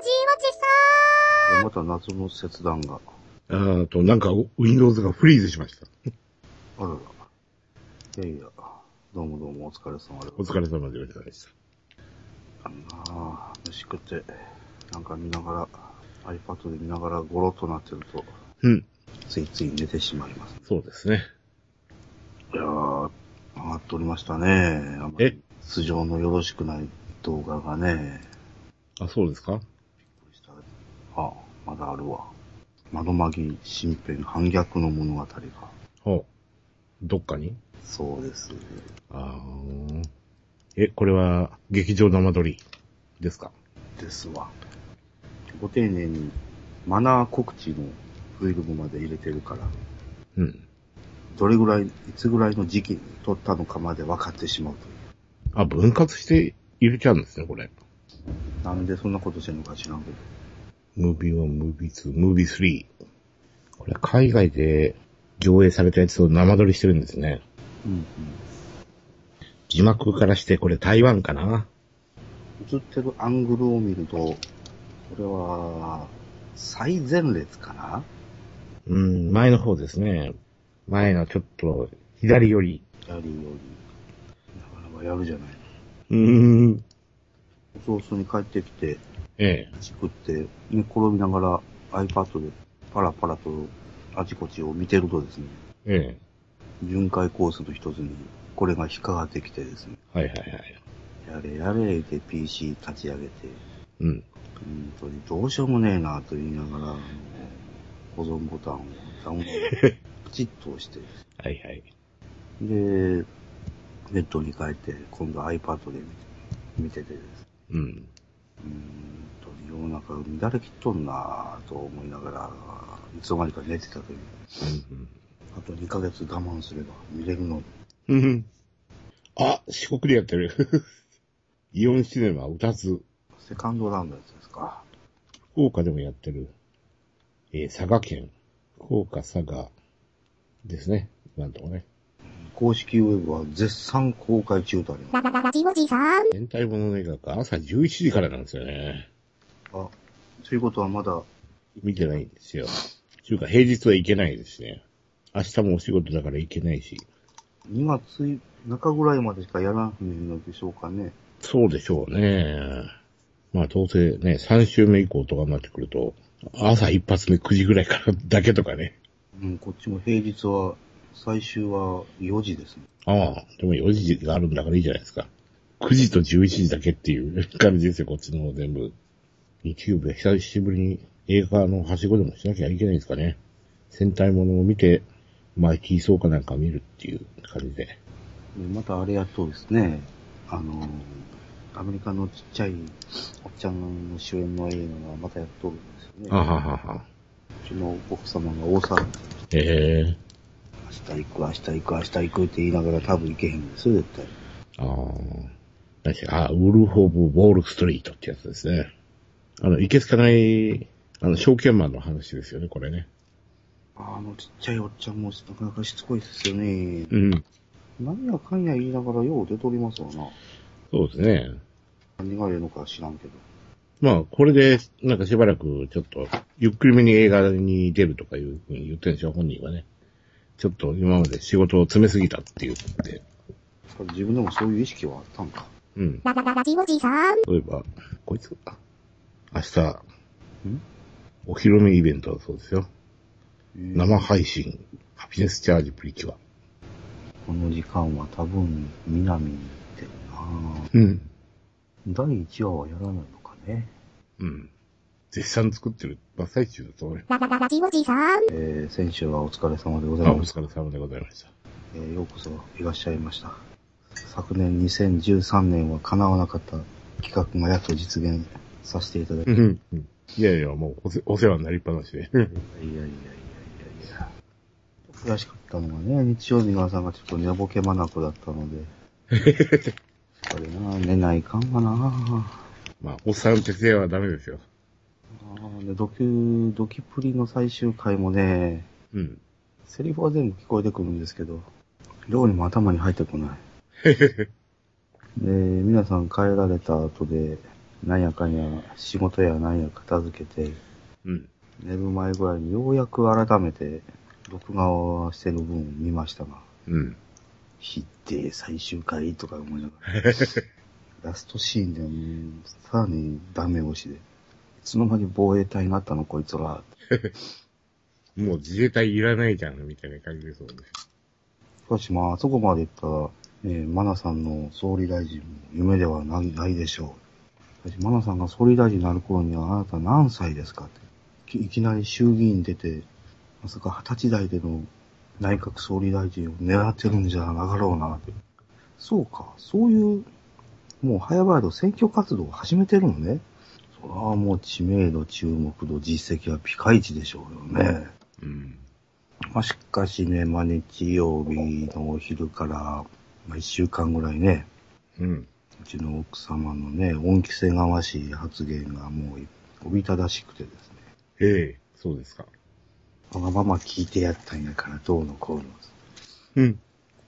でまた謎の切断が。あと、なんか、Windows がフリーズしました。あらら。いやいや、どうもどうもお疲れ様でお疲れ様でございました。あんなあ飯食って、なんか見ながら、iPad で見ながらゴロッとなってると、うん。ついつい寝てしまいます。そうですね。いやー、上がっておりましたね。え？素性のよろしくない動画がね、あ、そうですか？あ、まだあるわ。窓マギ新編反逆の物語が。ほう。どっかに？そうです。あーえ、これは、劇場生撮り？ですか？ですわ。ご丁寧にマナー告知のフィルムまで入れてるから、うん。どれぐらい、いつぐらいの時期に撮ったのかまで分かってしまうという。あ、分割して入れちゃうんですね、これ。なんでそんなことしてんのか知らんけど。ムービー1、ムービー2、ムービー3。これ、海外で上映されたやつを生撮りしてるんですね。うんうん。字幕からしてこれ台湾かな？映ってるアングルを見ると、これは、最前列かな？うん、前の方ですね。前のちょっと、左寄り。やるより、なかなかやるじゃないの。うーん。ソースに帰ってきて、ええ。飯食って、寝転びながら iPad でパラパラとあちこちを見てるとですね、ええ。巡回コースの一つにこれが引っかかってきてですね、はいはいはい。やれやれで PC 立ち上げて、うん。本当にどうしようもねえなと言いながら、保存ボタンをダウンロード、プ チッと押して、はいはい。で、ベッドに帰って、今度 iPad で見て見ててです。うん。うーんと、世の中乱れきっとんなぁと思いながら、いつの間にか寝てたという。あと2ヶ月我慢すれば見れるの。うん。うん。あ、四国でやってる。イオンシネマ歌津。セカンドラウンドのやつですか。福岡でもやってる。えー佐賀県。福岡佐賀ですね。なんとかね。公式ウェブは絶賛公開中とあります。変態もの映画が朝11時からなんですよね。あ、ということはまだ、見てないんですよ。ちゅうか平日は行けないですね。明日もお仕事だから行けないし。2月中ぐらいまでしかやらないのでしょうかね。そうでしょうね。まあどうせね、3週目以降とかになってくると、朝一発目9時ぐらいからだけとかね。うん、こっちも平日は、最終は4時ですね。ああ、でも4時があるんだからいいじゃないですか。9時と11時だけっていう感じですよ、こっちの方全部。日曜日は久しぶりに映画のはしごでもしなきゃいけないんですかね。戦隊ものを見て、マイティーソーかなんか見るっていう感じで。でまたあれやっとですね、あの、アメリカのちっちゃいおっちゃんの主演の映画がまたやっとるんですよね。あははは。うちの奥様が大騒ぎええ明日行く、明日行く、明日行くって言いながら多分行けへんですよ、絶対。ああ。あ、ウルフ・オブ・ウォール・ストリートってやつですね。あの、いけつかない、あの、証券マンの話ですよね、これね。あのちっちゃいおっちゃんもなかなかしつこいですよね。うん。何やかんや言いながらよう出とりますわな。そうですね。何がええのか知らんけど。まあ、これで、なんかしばらく、ちょっと、ゆっくりめに映画に出るとかいうふうに言ってるんでしょ、本人はね。ちょっと今まで仕事を詰めすぎたっていうので。自分でもそういう意識はあったんか。うん。ララララジオジさん。例えば、こいつ、あ明日、ん？お披露目イベントだそうですよ。生生配信、ハピネスチャージプリキュア。この時間は多分、南に行ってるなうん。第1話はやらないのかね。うん。絶賛作ってる真っ最中だと思うよ。ララララジオジさん。えー、先週はお疲れ様でございました。疲れ様でございました。えーようこそいらっしゃいました。昨年2013年は叶わなかった企画がやっと実現させていただき、うん。うんいやいや、もうおせお世話になりっぱなしで。やいやいやいやいや。悔しかったのがね、日曜日の朝がちょっと寝ぼけまなくだったので、これな、寝ないかんわなまあ、おっさん徹夜はダメですよ。でドキュ、ドキプリの最終回もね、うん。セリフは全部聞こえてくるんですけど、どうにも頭に入ってこない。で、皆さん帰られた後で、なんやかんや、仕事やなんや片付けて、うん。寝る前ぐらいにようやく改めて、録画をしてる分を見ましたが、うん。必定最終回とか思いながら、ラストシーンでもうさらにダメ押しで、いつの間に防衛隊になったの？こいつら。もう自衛隊いらないじゃん、みたいな感じですもんね。しかしまあ、あそこまでいったら、えー、マナさんの総理大臣も夢ではないないでしょう。しかし、マナさんが総理大臣になる頃にはあなた何歳ですかって。いいきなり衆議院出て、まさか二十歳代での内閣総理大臣を狙ってるんじゃなかろうなって。そうか、そういう、もう早々と選挙活動を始めてるのね。それはもう知名度、注目度、実績はピカイチでしょうよね。うん。まあ、しかしね、まあ、日曜日のお昼から、まあ、一週間ぐらいね、うん。うちの奥様のね、恩着せがましい発言がもう、おびただしくてですね、ええそうですか。わがまま聞いてやったんやからどうのこうの。こうん。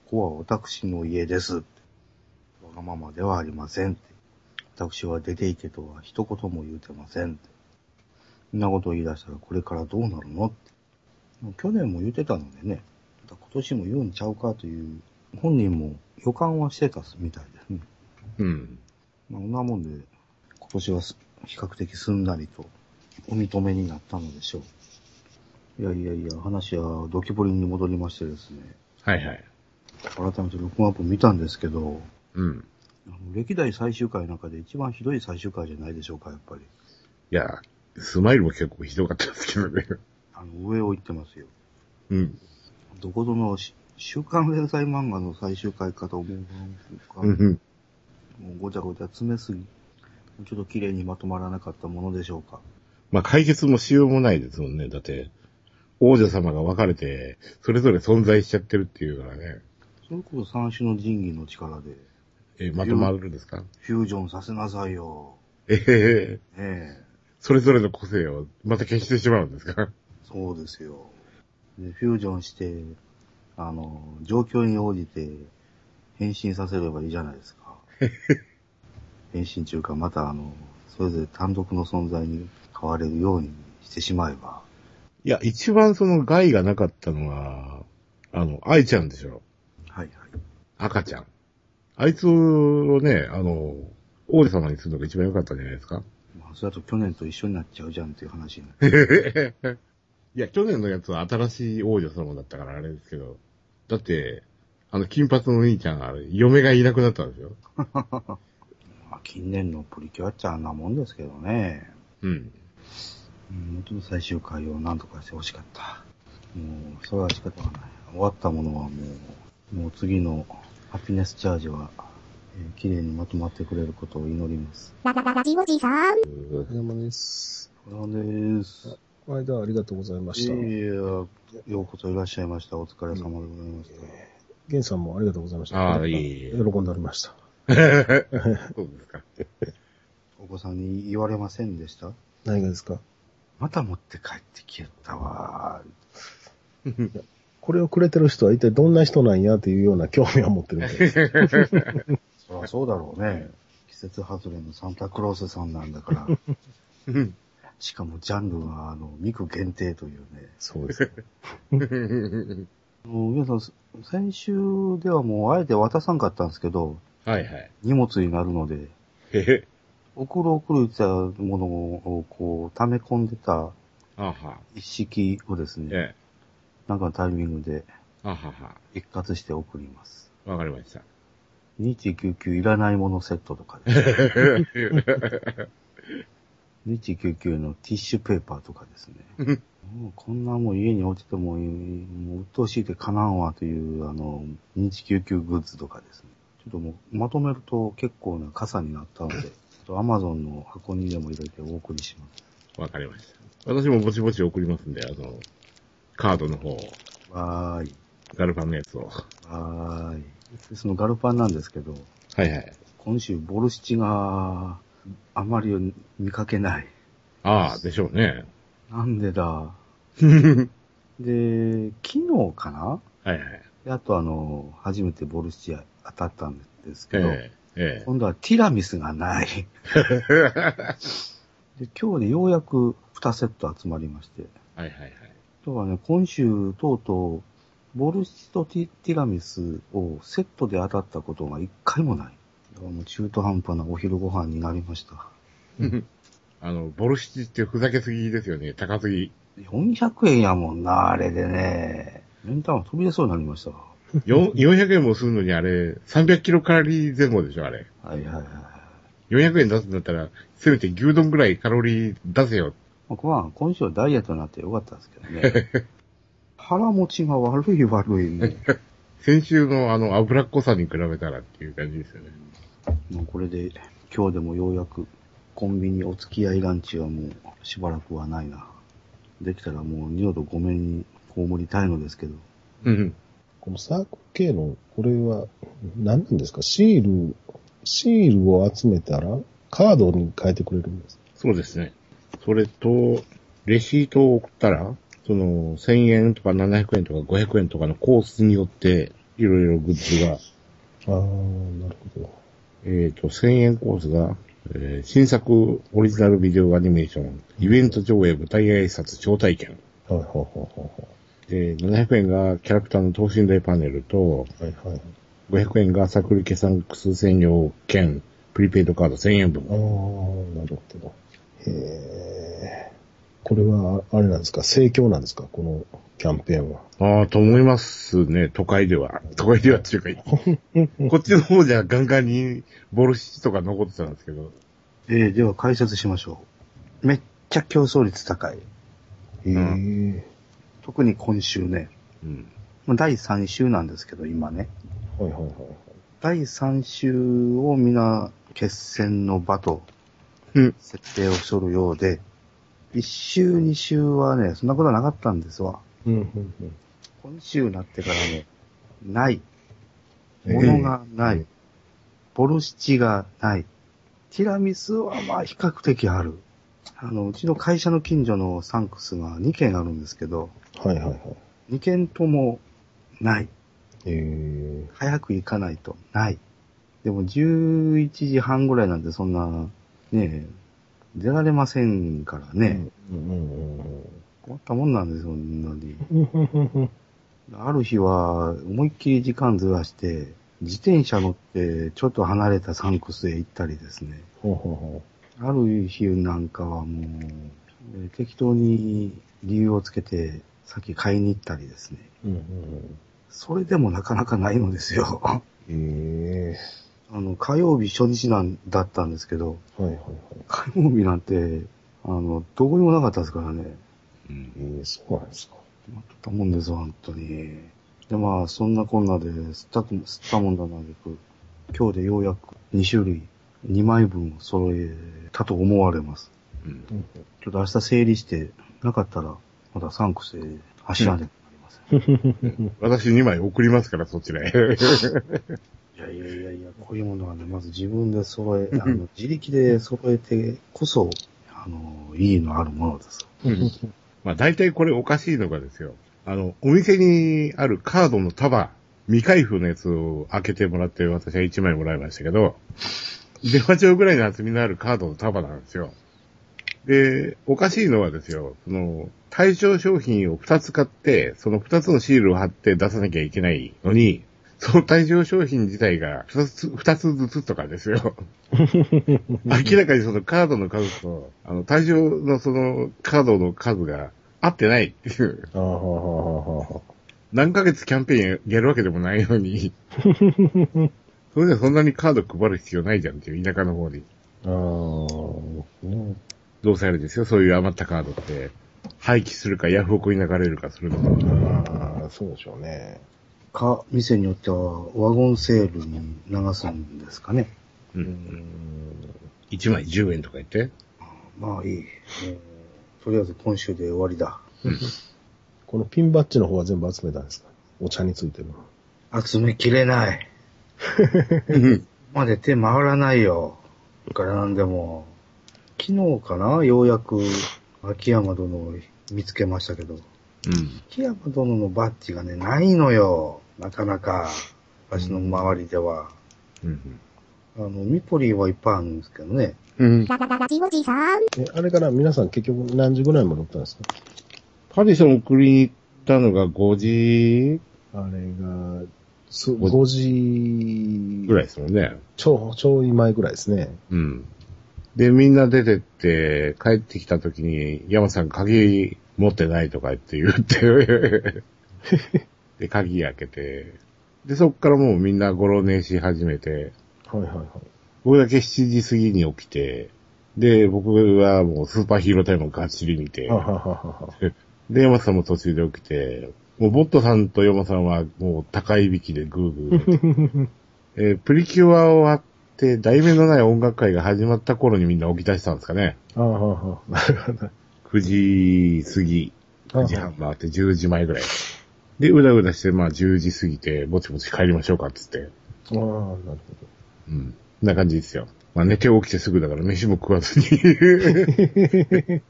こは私の家です。わがままではありませんって。私は出て行けとは一言も言うてません。そんなことを言い出したらこれからどうなるのって。去年も言ってたのでね、今年も言うんちゃうかという、本人も予感はしてたみたいですね。うん。まあ、そんなもんで、今年はす比較的すんなりとお認めになったのでしょう。いやいやいや、話はドキボリに戻りましてですね、はいはい。改めて録画アップ見たんですけど、うん。歴代最終回の中で一番ひどい最終回じゃないでしょうか、やっぱり。いや、スマイルも結構ひどかったですけどね。あの、上を行ってますよ。うん。どこぞのし週刊連載漫画の最終回かと思うが、うんうん。もうごちゃごちゃ詰めすぎ、ちょっと綺麗にまとまらなかったものでしょうか。まあ解決もしようもないですもんね。だって、王女様が分かれて、それぞれ存在しちゃってるっていうからね。それこそ三種の神器の力で、え、まとまるんですか？フュージョンさせなさいよ。ええねえ。それぞれの個性をまた消してしまうんですか？そうですよ。で、フュージョンして、あの、状況に応じて変身させればいいじゃないですか。変身中か、またあの、それぞれ単独の存在に変われるようにしてしまえば。いや、一番その害がなかったのは、あの、愛ちゃんでしょ？はいはい。赤ちゃん。あいつをね、あの、王子様にするのが一番良かったんじゃないですか？まあ、それだと去年と一緒になっちゃうじゃんっていう話になる。いや、去年のやつは新しい王女様だったからあれですけど、だって、あの、金髪のお兄ちゃんが、嫁がいなくなったんですよ。まあ、近年のプリキュアっちゃあんなもんですけどね。うん。うん、本当に最終回を何とかしてほしかった。もう、それは仕方がない。終わったものはもう、もう次のハピネスチャージは、えー綺麗にまとまってくれることを祈ります。ララララジオジさん。お疲れ様です。これです。この間はありがとうございました。いやようこそいらっしゃいました。お疲れ様でございました。ゲンさんもありがとうございました。ああ、いい。喜んでおりました。そうですか。お子さんに言われませんでした？何がですか？また持って帰ってきやったわ。これをくれてる人は一体どんな人なんやっていうような興味を持ってるみたいです。そりゃそうだろうね。季節外れのサンタクロースさんなんだから。しかもジャンルは、あの、ミク限定というね。そうです。あの皆さん、先週ではもうあえて渡さんかったんですけど、はいはい。荷物になるので、へへ。送る送る言ってたものをこう、溜め込んでた。一式をですね、ええ。なんかのタイミングであはは。一括して送ります。わかりました。2199いらないものセットとかです。2199のティッシュペーパーとかですね。もうこんなもん家に落ちてもいい、もう鬱陶しいてかなんわという、あの、認知救急グッズとかですね。ちょっともうまとめると結構な傘になったので、ちょっと Amazon の箱にでも入れてお送りします。わかりました。私もぼちぼち送りますんで、あの、カードの方、わーい。ガルパンのやつを。わーい。でそのガルパンなんですけど、はいはい。今週ボルシチがあまり見かけない。ああ、でしょうね。なんでだ。は いで、昨日かな？はい。であとあの、初めてボルシチ当たったんですけど、えええ。今度はティラミスがない。で今日でようやく2セット集まりまして。はいはいはい。だからね、今週、とうとう、ボルシチとティティラミスをセットで当たったことが一回もない。もう中途半端なお昼ご飯になりました。あの、ボルシチってふざけすぎですよね。高すぎ。400円やもんな、あれでね。メンター飛び出そうになりました。よ400円もするのにあれ、300キロカロリー前後でしょ、あれ。はいはいはい。400円出すんだったら、せめて牛丼ぐらいカロリー出せよ。まあ、これは今週はダイエットになってよかったですけどね。腹持ちが悪い悪いもう。先週のあの脂っこさに比べたらっていう感じですよね。もうこれで今日でもようやくコンビニお付き合いランチはもうしばらくはないな。できたらもう二度とごめんに葬りたいのですけど。うん。このサークル系の、これは、何なんですか？シール、シールを集めたら、カードに変えてくれるんです。そうですね。それと、レシートを送ったら、その、1000円とか700円とか500円とかのコースによって、いろいろグッズが、ああ、なるほど。えっ、と、1000円コースが、えー新作オリジナルビデオアニメーション、イベント上映舞台挨拶招待券。はいはいはいで、700円がキャラクターの等身大パネルと、はい。はいはい。500円がサクルケサンクス専用券、プリペイドカード1000円分ああ、。なるほど。へえ。これは、あれなんですか？盛況なんですか？このキャンペーンは。ああ、と思いますね、都会では。都会ではっていうか、こっちの方じゃガンガンにボルシチとか残ってたんですけど。えー、では解説しましょう。めっちゃ競争率高い。へえ。特に今週ね。うん。まあ第3週なんですけど、今ね。はいはいはいはい。第3週を皆決戦の場とうん。設定をしとるようで、1週2週はね、そんなことはなかったんですわ。うん、うん、うん。今週になってからね、ない。ええ物がない。えボルシチがない。ティラミスはまあ比較的ある。あの、うちの会社の近所のサンクスが2軒あるんですけど、はいはいはい。2軒ともない。え早く行かないとない。でも11時半ぐらいなんでそんな、ねえ、出られませんからえね。うん、うん、うん困ったもんなんですよ、そんなに。うん。ある日は思いっきり時間ずらして、自転車乗ってちょっと離れたサンクスへ行ったりですね。ほうほうほある日なんかはもう、えー適当に理由をつけて先買いに行ったりですね。う。うん、うん、それでもなかなかないのですよ。うん。えあの、火曜日初日なんだったんですけど、えはいはいはい。火曜日なんて、あの、どこにもなかったですからね。うん。ええそうなんですか。困ったもんですよ、本当に。で、まあ、そんなこんなで、吸ったく、吸ったもんだなく、今日でようやく2種類、2枚分揃えたと思われます。うん。うんちょっと明日整理して、なかったら、またサンクスへ走らねばなりません。私2枚送りますから、そちらへ。いやいやいやいや、こういうものはね、まず自分で揃え、あの、自力で揃えてこそ、あの、いいのあるものです。まあ大体これおかしいのがですよ。あの、お店にあるカードの束、未開封のやつを開けてもらって私は1枚もらいましたけど、電話帳ぐらいの厚みのあるカードの束なんですよ。で、おかしいのはですよ、その、対象商品を2つ買って、その2つのシールを貼って出さなきゃいけないのに、その対象商品自体が2つ、二つずつとかですよ。明らかにそのカードの数と、あの、対象のそのカードの数が合ってないっていう。何ヶ月キャンペーンやるわけでもないのに。それでそんなにカード配る必要ないじゃんっていう田舎の方に。ああ、ねどうせあれですよ、そういう余ったカードって。廃棄するかヤフオクに流れるかするので。ああ、そうでしょうね。か、店によってはワゴンセールに流すんですかね。う。うんん。1枚10円とか言って。まあいい。とりあえず今週で終わりだ。このピンバッジの方は全部集めたんですか？お茶についてるの。集めきれない。まで手回らないよ。だからなんでも、昨日かな？ようやく秋山殿を見つけましたけど、うん。秋山殿のバッジがね、ないのよ。なかなか、私の周りでは。うん。あの、ミポリンはいっぱいあるんですけどね。うん。ララララジオジさん。え、あれから皆さん結局何時ぐらいまで乗ったんですか？パディソン送りに行ったのが5時あれが、そ5 5時ぐらいですもんね。ちょ、ちょい前ぐらいですね。うん。で、みんな出てって、帰ってきた時に、山さん鍵持ってないとか言って言って、で、鍵開けて、で、そっからもうみんなごろ寝し始めて、はいはいはい。僕だけ7時過ぎに起きて、で、僕はもうスーパーヒーロータイムをがっちり見ては、はははは。で、山さんも途中で起きて、もうボットさんと山さんはもう高い引きでグーグー。えープリキュア終わって、題名のない音楽会が始まった頃にみんな起き出したんですかね。ああ、はあはあ。なるほど。9時過ぎ、9時半回って10時前ぐらい。で、うだうだして、まあ10時過ぎて、ぼちぼち帰りましょうかっつって。ああ、なるほうん。こんな感じですよ。まあ寝て起きてすぐだから飯も食わずに。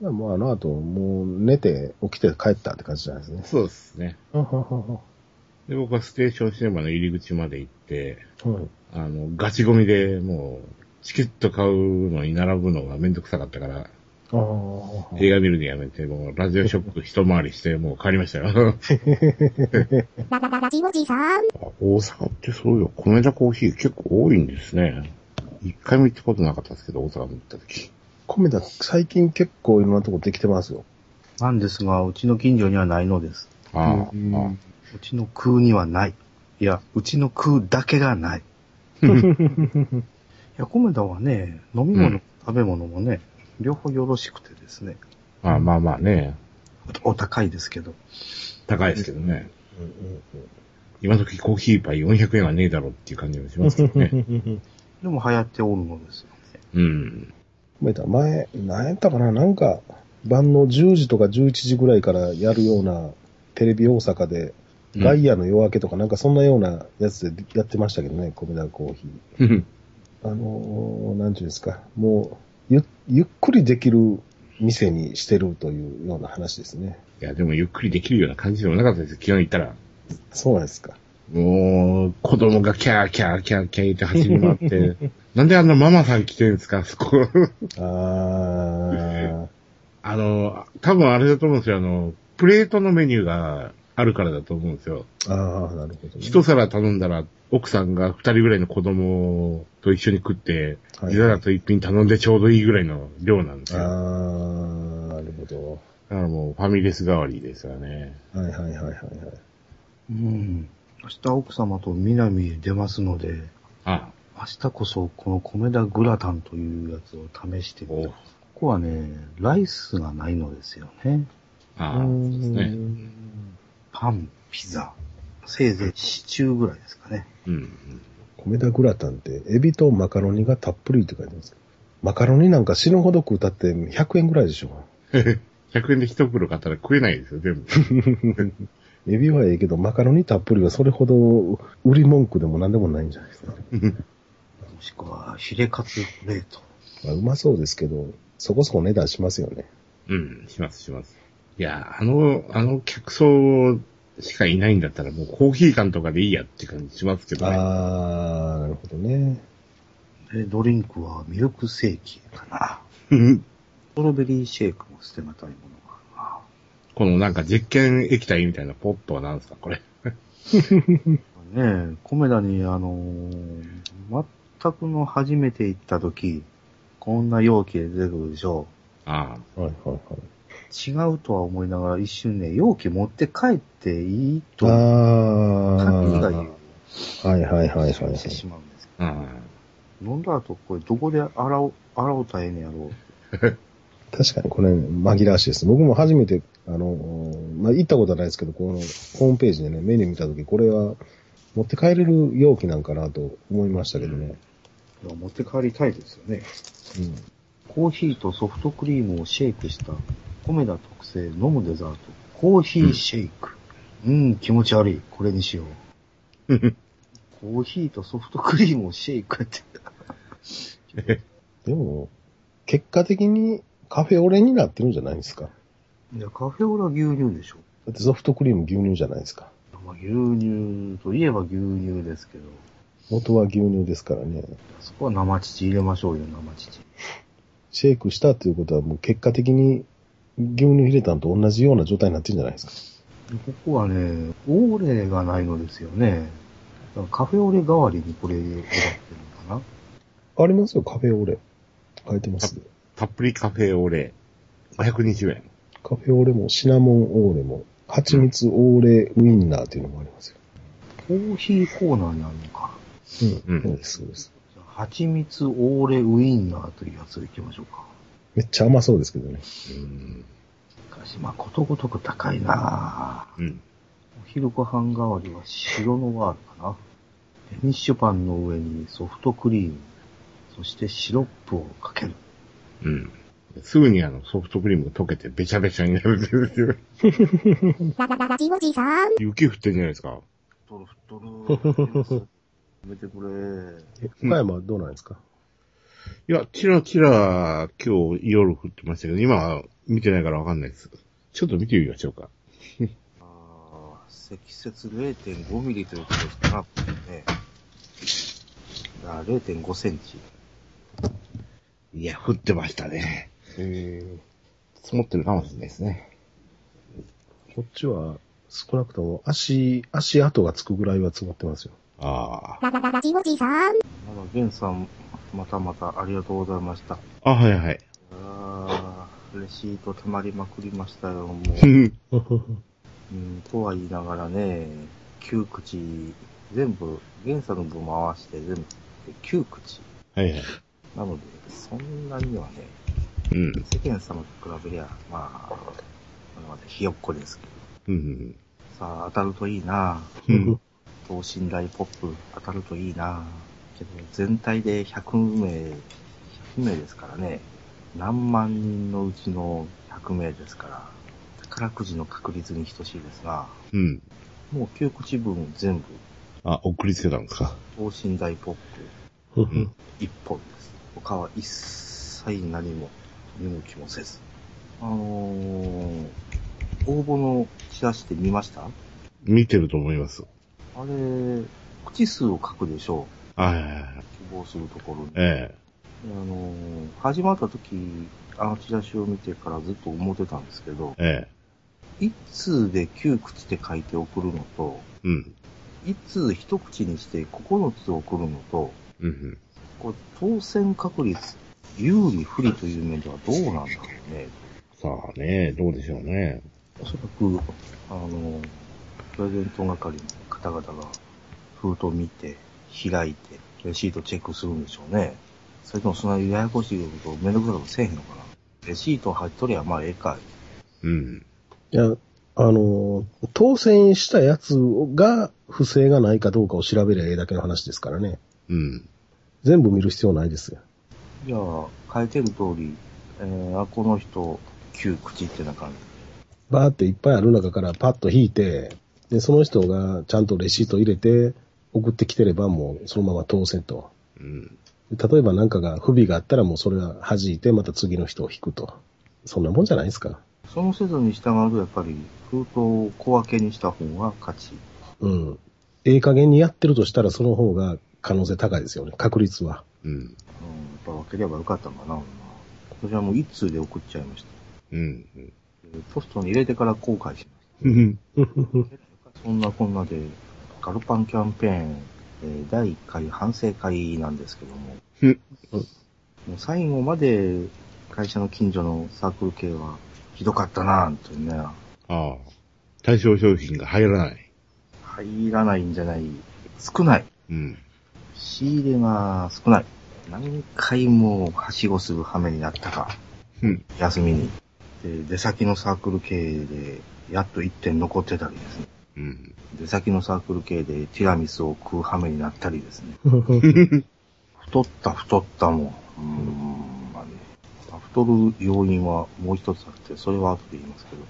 ど。もうあの後、もう寝て起きて帰ったって感じじゃないですね。そうですね。で、僕はステーションシネマの入り口まで行って、は。はい。あの、ガチゴミでもう、チケット買うのに並ぶのがめんどくさかったから、映画見るのやめて、もうラジオショップ一回りして、もう帰りましたよ。ララララジオジさん。大阪ってそういう米田コーヒー結構多いんですね。一回も行ったことなかったですけど、大阪に行った時。米田、最近結構いろんなとこできてますよ。なんですが、うちの近所にはないのです。ああ、うんあうちの空にはない。いや、うちの空だけがない。いや、コメダはね、飲み物、うん食べ物もね、両方よろしくてですね。あ、まあまあね。お高いですけど。高いですけどね。うんうん今時コーヒーパイ400円はねえだろっていう感じもしますけどね。うん。でも流行っておるのですよね。うん。米田、前、何やったかな？なんか、晩の10時とか11時ぐらいからやるようなテレビ大阪で、ガイアの夜明けとかなんかそんなようなやつでやってましたけどね、米田コーヒー。うん。あのー、なんていうんですか、もう、ゆ、ゆっくりできる店にしてるというような話ですね。いや、でもゆっくりできるような感じでもなかったですよ。昨日行ったら。そうなんですか。もう、子供がキャーキャーキャーキャー言って走り回って、なんであんなママさん来てるんですか、あそこ。ああの、多分あれだと思うんですよ。あの、プレートのメニューがあるからだと思うんですよ。ー、ああ、なるほど、ね。一皿頼んだら、奥さんが二人ぐらいの子供と一緒に食って、はいピザだと一品頼んでちょうどいいぐらいの量なんですああ、よ。なるほど。だからもうファミレス代わりですよね。はいはいはいはいはい。うん。明日奥様と南へ出ますので、あ明日こそこの米田グラタンというやつを試してみおた。ここはね、ライスがないのですよね。ああ、そうですね。パン、ピザ、せいぜいシチューぐらいですかね。うん。米田グラタンって、エビとマカロニがたっぷりって書いてます。マカロニなんか死ぬほど食うたって100円ぐらいでしょ。100円で一袋買ったら食えないですよ、全部。エビはええけど、マカロニたっぷりはそれほど売り文句でも何でもないんじゃないですか。もしくは、ヒレカツプレート。まあ、うまそうですけど、そこそこ値段しますよね。うん、します、します。いや、あの、あの客層しかいないんだったらもうコーヒー缶とかでいいやって感じしますけどね。あー、なるほどね。で、ドリンクはミルクセーキかな。うんストロベリーシェイクも捨てがたいものがあこのなんか実験液体みたいなポットは何ですか、これ？ねえ、コメダに、あのー全くの初めて行った時、こんな容器で出てくるでしょああ。はいはいはい。違うとは思いながら一瞬ね、容器持って帰っていいと、あ紙が言うー。はいはいはいはい、はい。してしまうんです。あ飲んだ後、これどこで洗おう、洗おうたらええねやろう。確かにこれ紛らわしいです。僕も初めて、あの、まあ、行ったことはないですけど、このホームページでね、メニュー見たとき、これは持って帰れる容器なんかなと思いましたけどね。いや持って帰りたいですよね。うん。コーヒーとソフトクリームをシェイクした、コメダ特製飲むデザート。コーヒーシェイク。うん、気持ち悪い。これにしよう。コーヒーとソフトクリームをシェイクって。でも、結果的にカフェオレになってるんじゃないですか。いや、カフェオレは牛乳でしょ。だってソフトクリーム牛乳じゃないですか。まあ、牛乳といえば牛乳ですけど。元は牛乳ですからね。そこは生乳入れましょうよ、生乳。シェイクしたっていうことはもう結果的に牛乳入れたのと同じような状態になってるんじゃないですか。ここはね、オーレがないのですよね。カフェオレ代わりにこれ選ってるのかなありますよ、カフェオレ。書いてます。たっぷりカフェオレ、520円。カフェオレもシナモンオーレも、蜂蜜オーレウインナーっていうのもありますよ。コーヒーコーナーにあるのか。うん。うんそうです、そうです。じゃあ蜂蜜オーレウインナーというやつでいきましょうか。めっちゃ甘そうですけどね。うん。しかし、まあ、ことごとく高いなぁ。うん。お昼ご飯代わりは白のワールかな。デニッシュパンの上にソフトクリーム、そしてシロップをかける。うん。すぐにあのソフトクリームが溶けてべちゃべちゃになるっていう。ララララジオジさん。雪降ってんじゃないですか。太る太る。やめてくれ。え、岡山はどうなんですか、いや、チラチラ今日夜降ってましたけど、今は見てないからわかんないです。ちょっと見てみましょうか。あー積雪0.5ミリということですから、ね。あ0.5センチ。いや、降ってましたね。え積もってるかもしれないですね。ー、こっちは少なくとも足、足跡がつくぐらいは積もってますよ。あララララジオジさん。まだ、ゲンさん、またまたありがとうございました。あ。あ、はいはい。あーレシート溜まりまくりましたよ、もう。うん。うん、とは言いながらね、9口、全部、ゲンさんの分回して全部で9口。はいはい。なので、そんなにはね、うん。世間様と比べりゃ、まあ、まだまだひよっこですけど。うん。さあ、当たるといいなうん。等身大ポップ当たるといいなけど、全体で100名、100名ですからね。何万人のうちの100名ですから、宝くじの確率に等しいですが、うん。もう9口分全部、あ、送りつけたんですか？等身大ポップうん。1本です。他は一切何も見向きもせず。あのー、応募のチラシって見ました？見てると思います。あれ、口数を書くでしょはいはいはい。う。希望するところに。えあのー、始まった時、あのチラシを見てからずっと思ってたんですけど、え。え一通で9口で書いて送るのと、え。うん。一通一口にして9つ送るのと、うん。これ当選確率、有利不利という面ではどうなんだろうね。さあね、どうでしょうね。おそらく、あの、プレゼント係の方々が封筒見て、開いて、レシートチェックするんでしょうね。それともそんなややこしいことめんどくさいことせえへんのかな。レシート入っとりゃまあええかい。うん。いや、あの、当選したやつが不正がないかどうかを調べりゃええだけの話ですからね。うん。全部見る必要ないですよ。じゃあ、書いてる通り、えー、あ、この人、9口ってな感じ。バーっていっぱいある中からパッと引いて、で、その人がちゃんとレシート入れて送ってきてればもうそのまま当選と。うん。で例えば何かが不備があったらもうそれは弾いてまた次の人を引くと。そんなもんじゃないですか。その制度に従うと、やっぱり、封筒を小分けにした方が勝ち。うん。ええ加減にやってるとしたらその方が可能性高いですよね。確率は。うん。うん、やっぱ分ければよかったのかな、私はもう一通で送っちゃいました。うん。でポストに入れてから後悔しうん。ました。そんなこんなで、ガルパンキャンペーン、えー第1回反省会なんですけども、うんもう最後まで会社の近所のサークル系はひどかったなぁとね、ああ。対象商品が入らない。入らないんじゃない、少ない。うん。仕入れが少ない。何回もはしごする羽目になったか。うん。休みに。で、出先のサークル経営で、やっと1点残ってたりですね。うん。出先のサークル系でティラミスを食う羽目になったりですね。太った太ったもん。うーん、まあね。まあ太る要因はもう一つあって、それは後で言いますけど。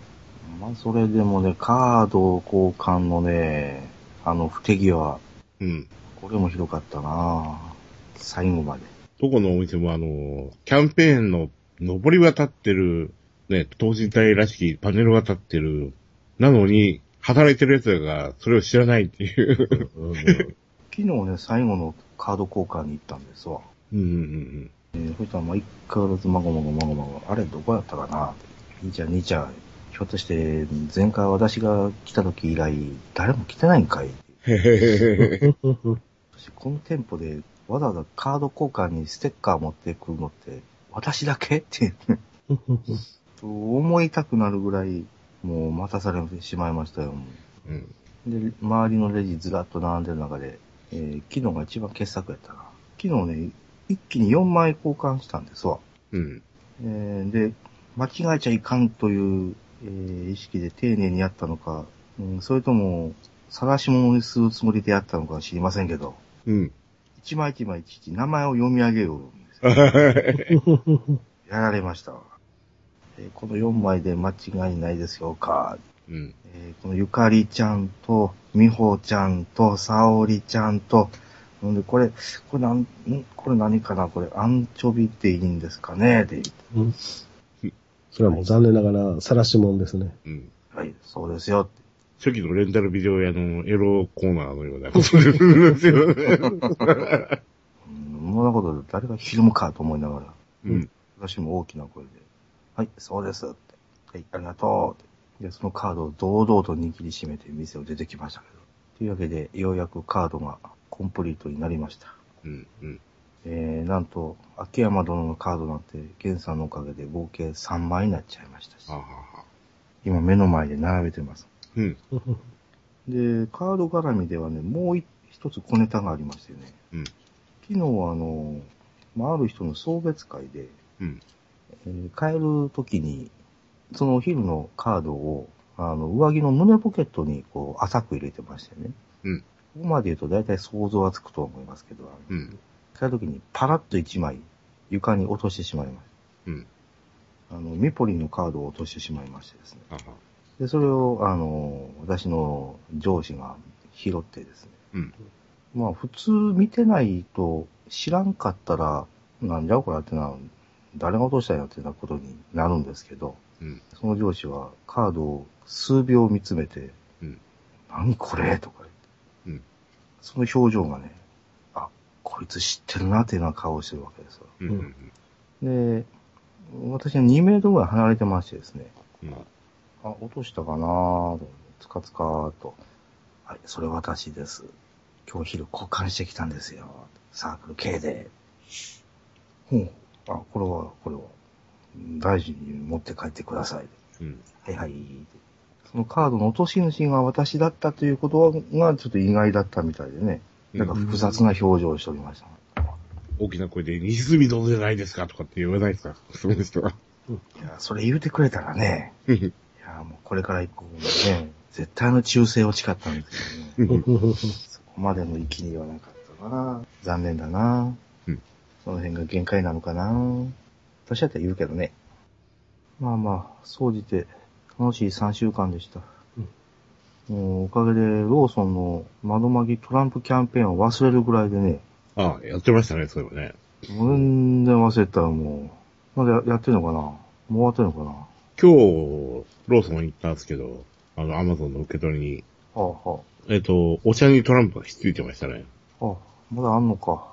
まあそれでもね、カード交換のね、あの不手際、うん。これもひどかったな最後まで。どこのお店もあの、キャンペーンの上り渡ってる、ね、等身大らしきパネルが立ってる。なのに、働いてる奴らがそれを知らないっていう。聞 昨日ね、最後のカード交換に行ったんですわ。うんうんえー、そしたら、まあ、一回ずつまごまごまごまご、あれ、どこやったかな兄ちゃん、兄ちゃん、ひょっとして、前回私が来た時以来、誰も来てないんかいうん。へへへへ。そしてこの店舗でわざわざカード交換にステッカー持ってくるのって、私だけって、思いたくなるぐらい、もう待たされてしまいましたよ。うん。で、周りのレジずらっと並んでる中で、えー昨日が一番傑作やったな。昨日ね、一気に4枚交換したんですわ。うん。えーで、間違えちゃいかんという、えー意識で丁寧にやったのか、うん、それとも、探し物にするつもりでやったのかは知りませんけど、うん。一枚一枚いちいち名前を読み上げよう。やられましたわ。えーこの4枚で間違いないですよか？うん。えーこのゆかりちゃんと、みほちゃんと、さおりちゃんと、んで、これ、これなん、ん？これ何かな？これ、アンチョビっていいんですかね？で、うんそれはもう残念ながら、晒し者ですね。うん。はい、そうですよ。初期のレンタルビデオ屋のエロコーナーのようなことですよね。うん、そんなことで誰がフィルムかと思いながら、うん。私も大きな声で、はい、そうです。はい、ありがとう。で、そのカードを堂々と握りしめて店を出てきましたけど。というわけで、ようやくカードがコンプリートになりました。うん。うん。えー、なんと、秋山殿のカードなんて、ゲンさんのおかげで合計3枚になっちゃいましたしは、あ、はあ、今目の前で並べてます。うん。で、カード絡みではね、もう一一つ小ネタがありましてね、うん。昨日はあの、まあ、ある人の送別会で、うん。えー帰る時に、そのお昼のカードを、あの、上着の胸ポケットにこう、浅く入れてましてね。うん。ここまで言うと大体想像はつくと思いますけど、うん。帰る時にパラッと一枚床に落としてしまいましうん。た。あの、ミポリンのカードを落としてしまいましてですね。で、それを、あの、私の上司が拾ってですね。うん。まあ、普通見てないと知らんかったら、なんじゃこれってな、誰が落としたんやってなことになるんですけど、うん。その上司はカードを数秒見つめて、うん。何これとか言って、うん。その表情がね、あ、こいつ知ってるなっていうような顔をしてるわけですよ。で、私は2メートルぐらい離れてましてですね、うん。あ、落としたかなと、つかつかーと。はい、それ私です。今日昼交換してきたんですよ。サークル系で。ほう。あ、これは、これは。大事に持って帰ってください。うん。はいはい。そのカードの落とし主が私だったということがちょっと意外だったみたいでね。なんか複雑な表情をしておりました。大きな声で、西住どうじゃないですか？とかって言わないですか？その人は。いや、それ言うてくれたらね。うんいや、もうこれから以降ね、絶対の忠誠を誓ったんですけどね。そこまでの域にはなかったな。残念だな。うんその辺が限界なのかな。私だったら言うけどね。まあまあ、総じて楽しい3週間でした。もうおかげでローソンの窓まぎトランプキャンペーンを忘れるぐらいでね、ああ、やってましたね、そういえばね。全然忘れてたらもう、まだややってんのかな？もう終わってんのかな？は今日、ローソン行ったんですけど、あの、アマゾンの受け取りに、あはえっ、と、お茶にトランプがひっついてましたね。あ、あ、まだあんのか。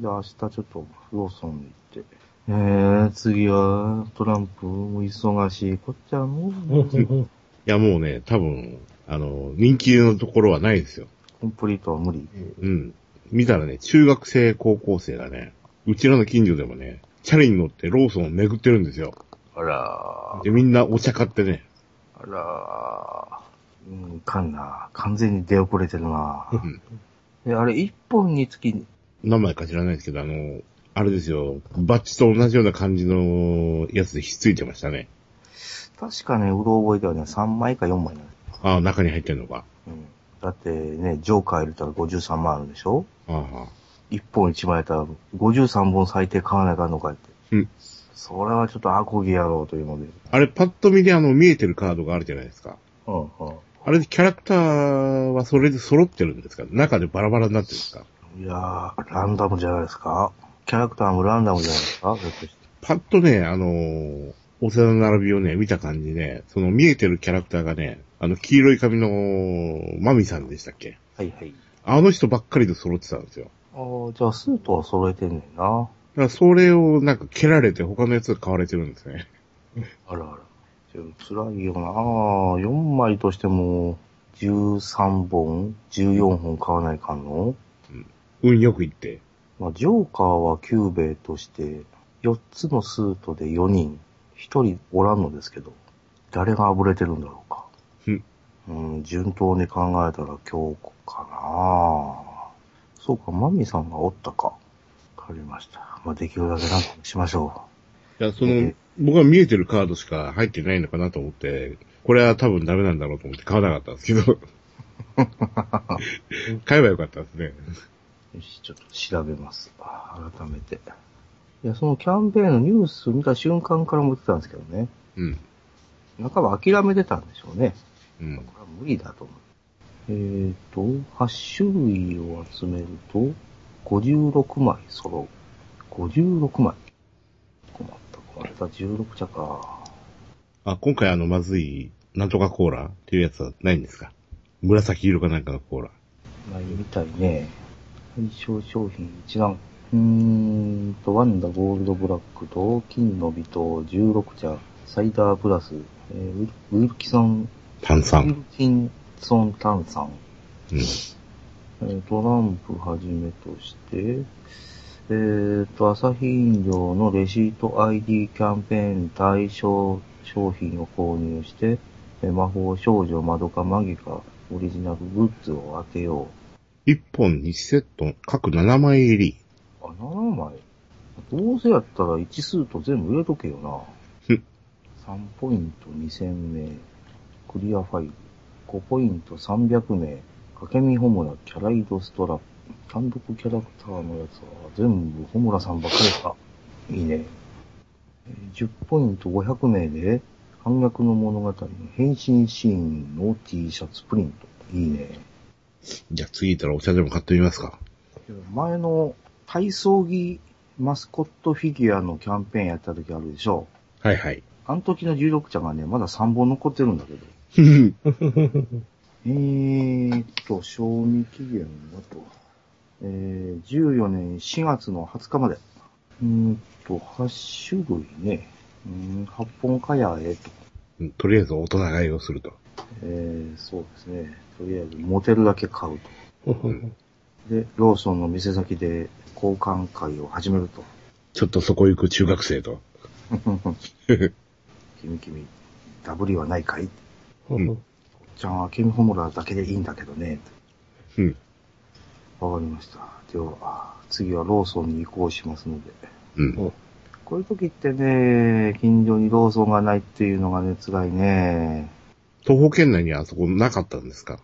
じゃあ明日ちょっとローソンに行って。えー、次はトランプも忙しいこっちゃの。いや、もうね、多分、あの、人気のところはないですよ。コンプリートは無理。うん。見たらね、中学生、高校生がね、うちらの近所でもね、チャリに乗ってローソンを巡ってるんですよ。あらで、みんなお茶買ってね。あらうん、いかんな。完全に出遅れてるな。うん。で、あれ、一本につき、名前か知らないですけど、あの、あれですよ、バッジと同じような感じのやつでひっついてましたね。確かね、うろ覚えではね、3枚か4枚な。ああ、中に入ってんのか。うん。だってね、ジョーカー入れたら53万あるでしょ？ああ、1本1枚やったら53本最低買わないかんのかって。うん。それはちょっとアコギやろうというので。あれ、パッと見であの、見えてるカードがあるじゃないですか。うん、うん。あれ、キャラクターはそれで揃ってるんですか？中でバラバラになってるんですか？いやー、ランダムじゃないですかキャラクターもランダムじゃないですか。パッとね、あのーお世話の並びをね、見た感じね、その見えてるキャラクターがね、あの、黄色い髪のマミさんでしたっけ？はいはい。あの人ばっかりで揃ってたんですよ。ああ、じゃあスートは揃えてんねんな。だからそれをなんか蹴られて他のやつが買われてるんですね。あらあら。辛いよな。4枚としても、13本、14本買わないかんの？運よくいって。まあ、ジョーカーはキュゥべえとして、4つのスートで4人、1人おらんのですけど、誰があぶれてるんだろうか。うんうん、順当に考えたら京子かなそうか、マミさんがおったか。わかりました。まあ、できるだけなんとかしましょいや、そのえ、僕は見えてるカードしか入ってないのかなと思って、これは多分ダメなんだろうと思って買わなかったんですけど。買えばよかったですね。う。よし、ちょっと調べます。あ改めて。いや、そのキャンペーンのニュース見た瞬間から思ってたんですけどね。うん。半ば諦めてたんでしょうね。うん。これは無理だと思う。えーと、8種類を集めると、56枚揃う。56枚。困った、困った。16茶か。あ、今回あの、まずい、なんとかコーラっていうやつはないんですか？紫色かなんかのコーラ。ないみたいね。対象商品一覧。うーんと、ワンダゴールドブラックと、金の美と16茶、サイダープラス、えーウィルキソン、炭ウィル酸。キンソン炭酸。うん。えートランプはじめとして、えーと、アサヒ飲料のレシート ID キャンペーン対象商品を購入して、えー魔法少女まどかマギカオリジナルグッズを当てよ1本2セット、各7枚入り。う。あ、7枚。どうせやったら1スート全部入れとけよな。ふん3ポイント2000名。クリアファイル。5ポイント300名。かけみホムラキャライドストラップ。単独キャラクターのやつは全部ホムラさんばっかりか。いいね。えー10ポイント500名で、反逆の物語の変身シーンの T シャツプリント。いいね。じゃあ次行ったらお茶でも買ってみますか。前の体操着マスコットフィギュアのキャンペーンやった時あるでしょ。はいはい。あの時の16茶がね、まだ3本残ってるんだけど。えーっと、賞味期限だと、えー、14年4月の20日まで。うーんと、8種類ね。うーん、8本かやえと。うんとりあえず大人買いをすると。えー、そうですね。とりあえず、モテるだけ買うと。で、ローソンの店先で交換会を始めると。ちょっとそこ行く中学生と。君君、ダブリはないかい？うんじゃあ、ケミホムラだけでいいんだけどね。うん。わかりました。では、次はローソンに移行しますので。うん。こういう時ってね、近所にローソンがないっていうのがね、辛いね。東方圏内にあそこなかったんですか？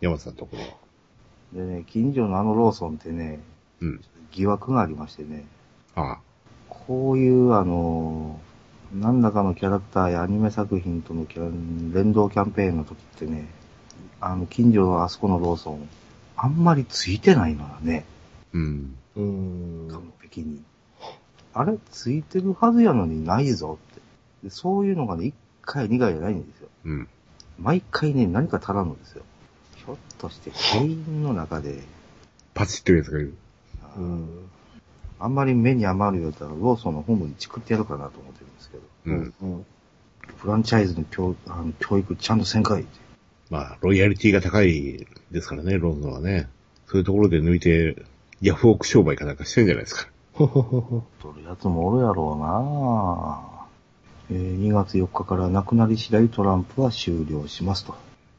山さんのところは。でね、近所のあのローソンってね、うん。疑惑がありましてね、ああ。こういうあの、何らかのキャラクターやアニメ作品とのキャラ連動キャンペーンの時ってね、あの、近所のあそこのローソン、あんまりついてないのよね。うん。うーん。完璧に。あれついてるはずやのにないぞって。でそういうのがね、1回、2回じゃないんですよ。うん。毎回ね、何か足らんのですよ。ひょっとして、店員の中で、パチってるやつがいる。あ,、うん。んまり目に余るようだったら、ローソンの本部にチクってやるかなと思ってるんですけど、うん。うん。フランチャイズの教あの教育ちゃんとせんかいって。まあ、ロイヤリティが高いですからね、ローソンはね。そういうところで抜いて、ヤフオク商売かなんかしてんじゃないですか。取るやつもおるやろうなえー2月4日からなくなり次第トランプは終了しますと。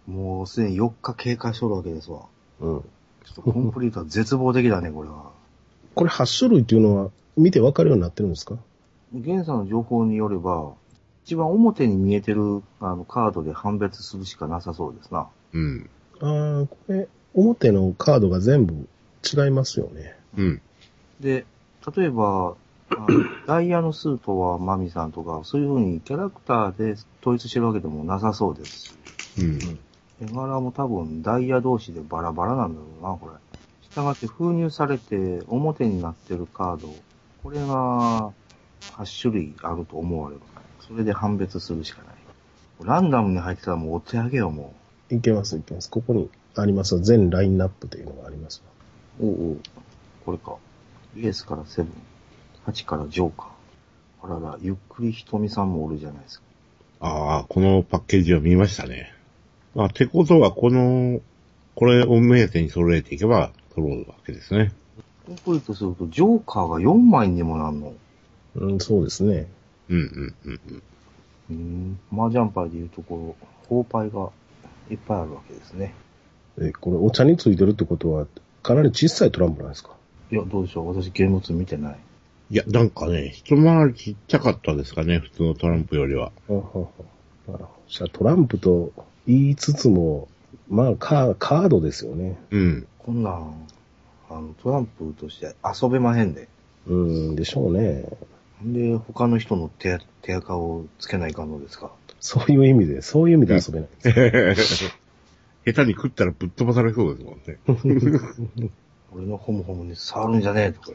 もうすでに4日経過しとるわけですわ。うん。ちょっとコンプリートは絶望的だね、これは。これ8種類っていうのは見てわかるようになってるんですか？現在の情報によれば、一番表に見えてるあのカードで判別するしかなさそうですな。うん。ああ、これ、表のカードが全部違いますよね。うん。で、例えば、ダイヤのスートはマミさんとか、そういう風にキャラクターで統一してるわけでもなさそうですし、うん。絵柄も多分ダイヤ同士でバラバラなんだろうな、これ。従って封入されて表になってるカード、これが8種類あると思われる。それで判別するしかない。ランダムに入ってたらもうお手上げよ、もいけますいけます。ここにあります全ラインナップというのがありますおうおう。これか。イエスからセブン。8からジョーカー。あらら、ゆっくりひとみさんもおるじゃないですか。ああ、このパッケージを見ましたね。まあ、ってことは、この、これを目当てに揃えていけば、揃うわけですね。コンプリートすると、ジョーカーが4枚にもなんの？うん、そうですね。うんうんうんうん。うーん。麻雀牌でいうところ、砲牌がいっぱいあるわけですね。え、これお茶についてるってことは、かなり小さいトランプなんですか？いや、どうでしょう。私、現物見てない。いや、なんかね、一回りちっちゃかったですかね、普通のトランプよりは。はははなるほど。じゃあトランプと言いつつも、まあカー、カードですよね。うん。こんなん、あの、トランプとして遊べまへんで。うん、でしょうね。んで、他の人の手、手垢をつけないかんのですか？そういう意味で、そういう意味で遊べないです。下手に食ったらぶっ飛ばされそうですもんね。俺のホムホムに触るんじゃねえとか。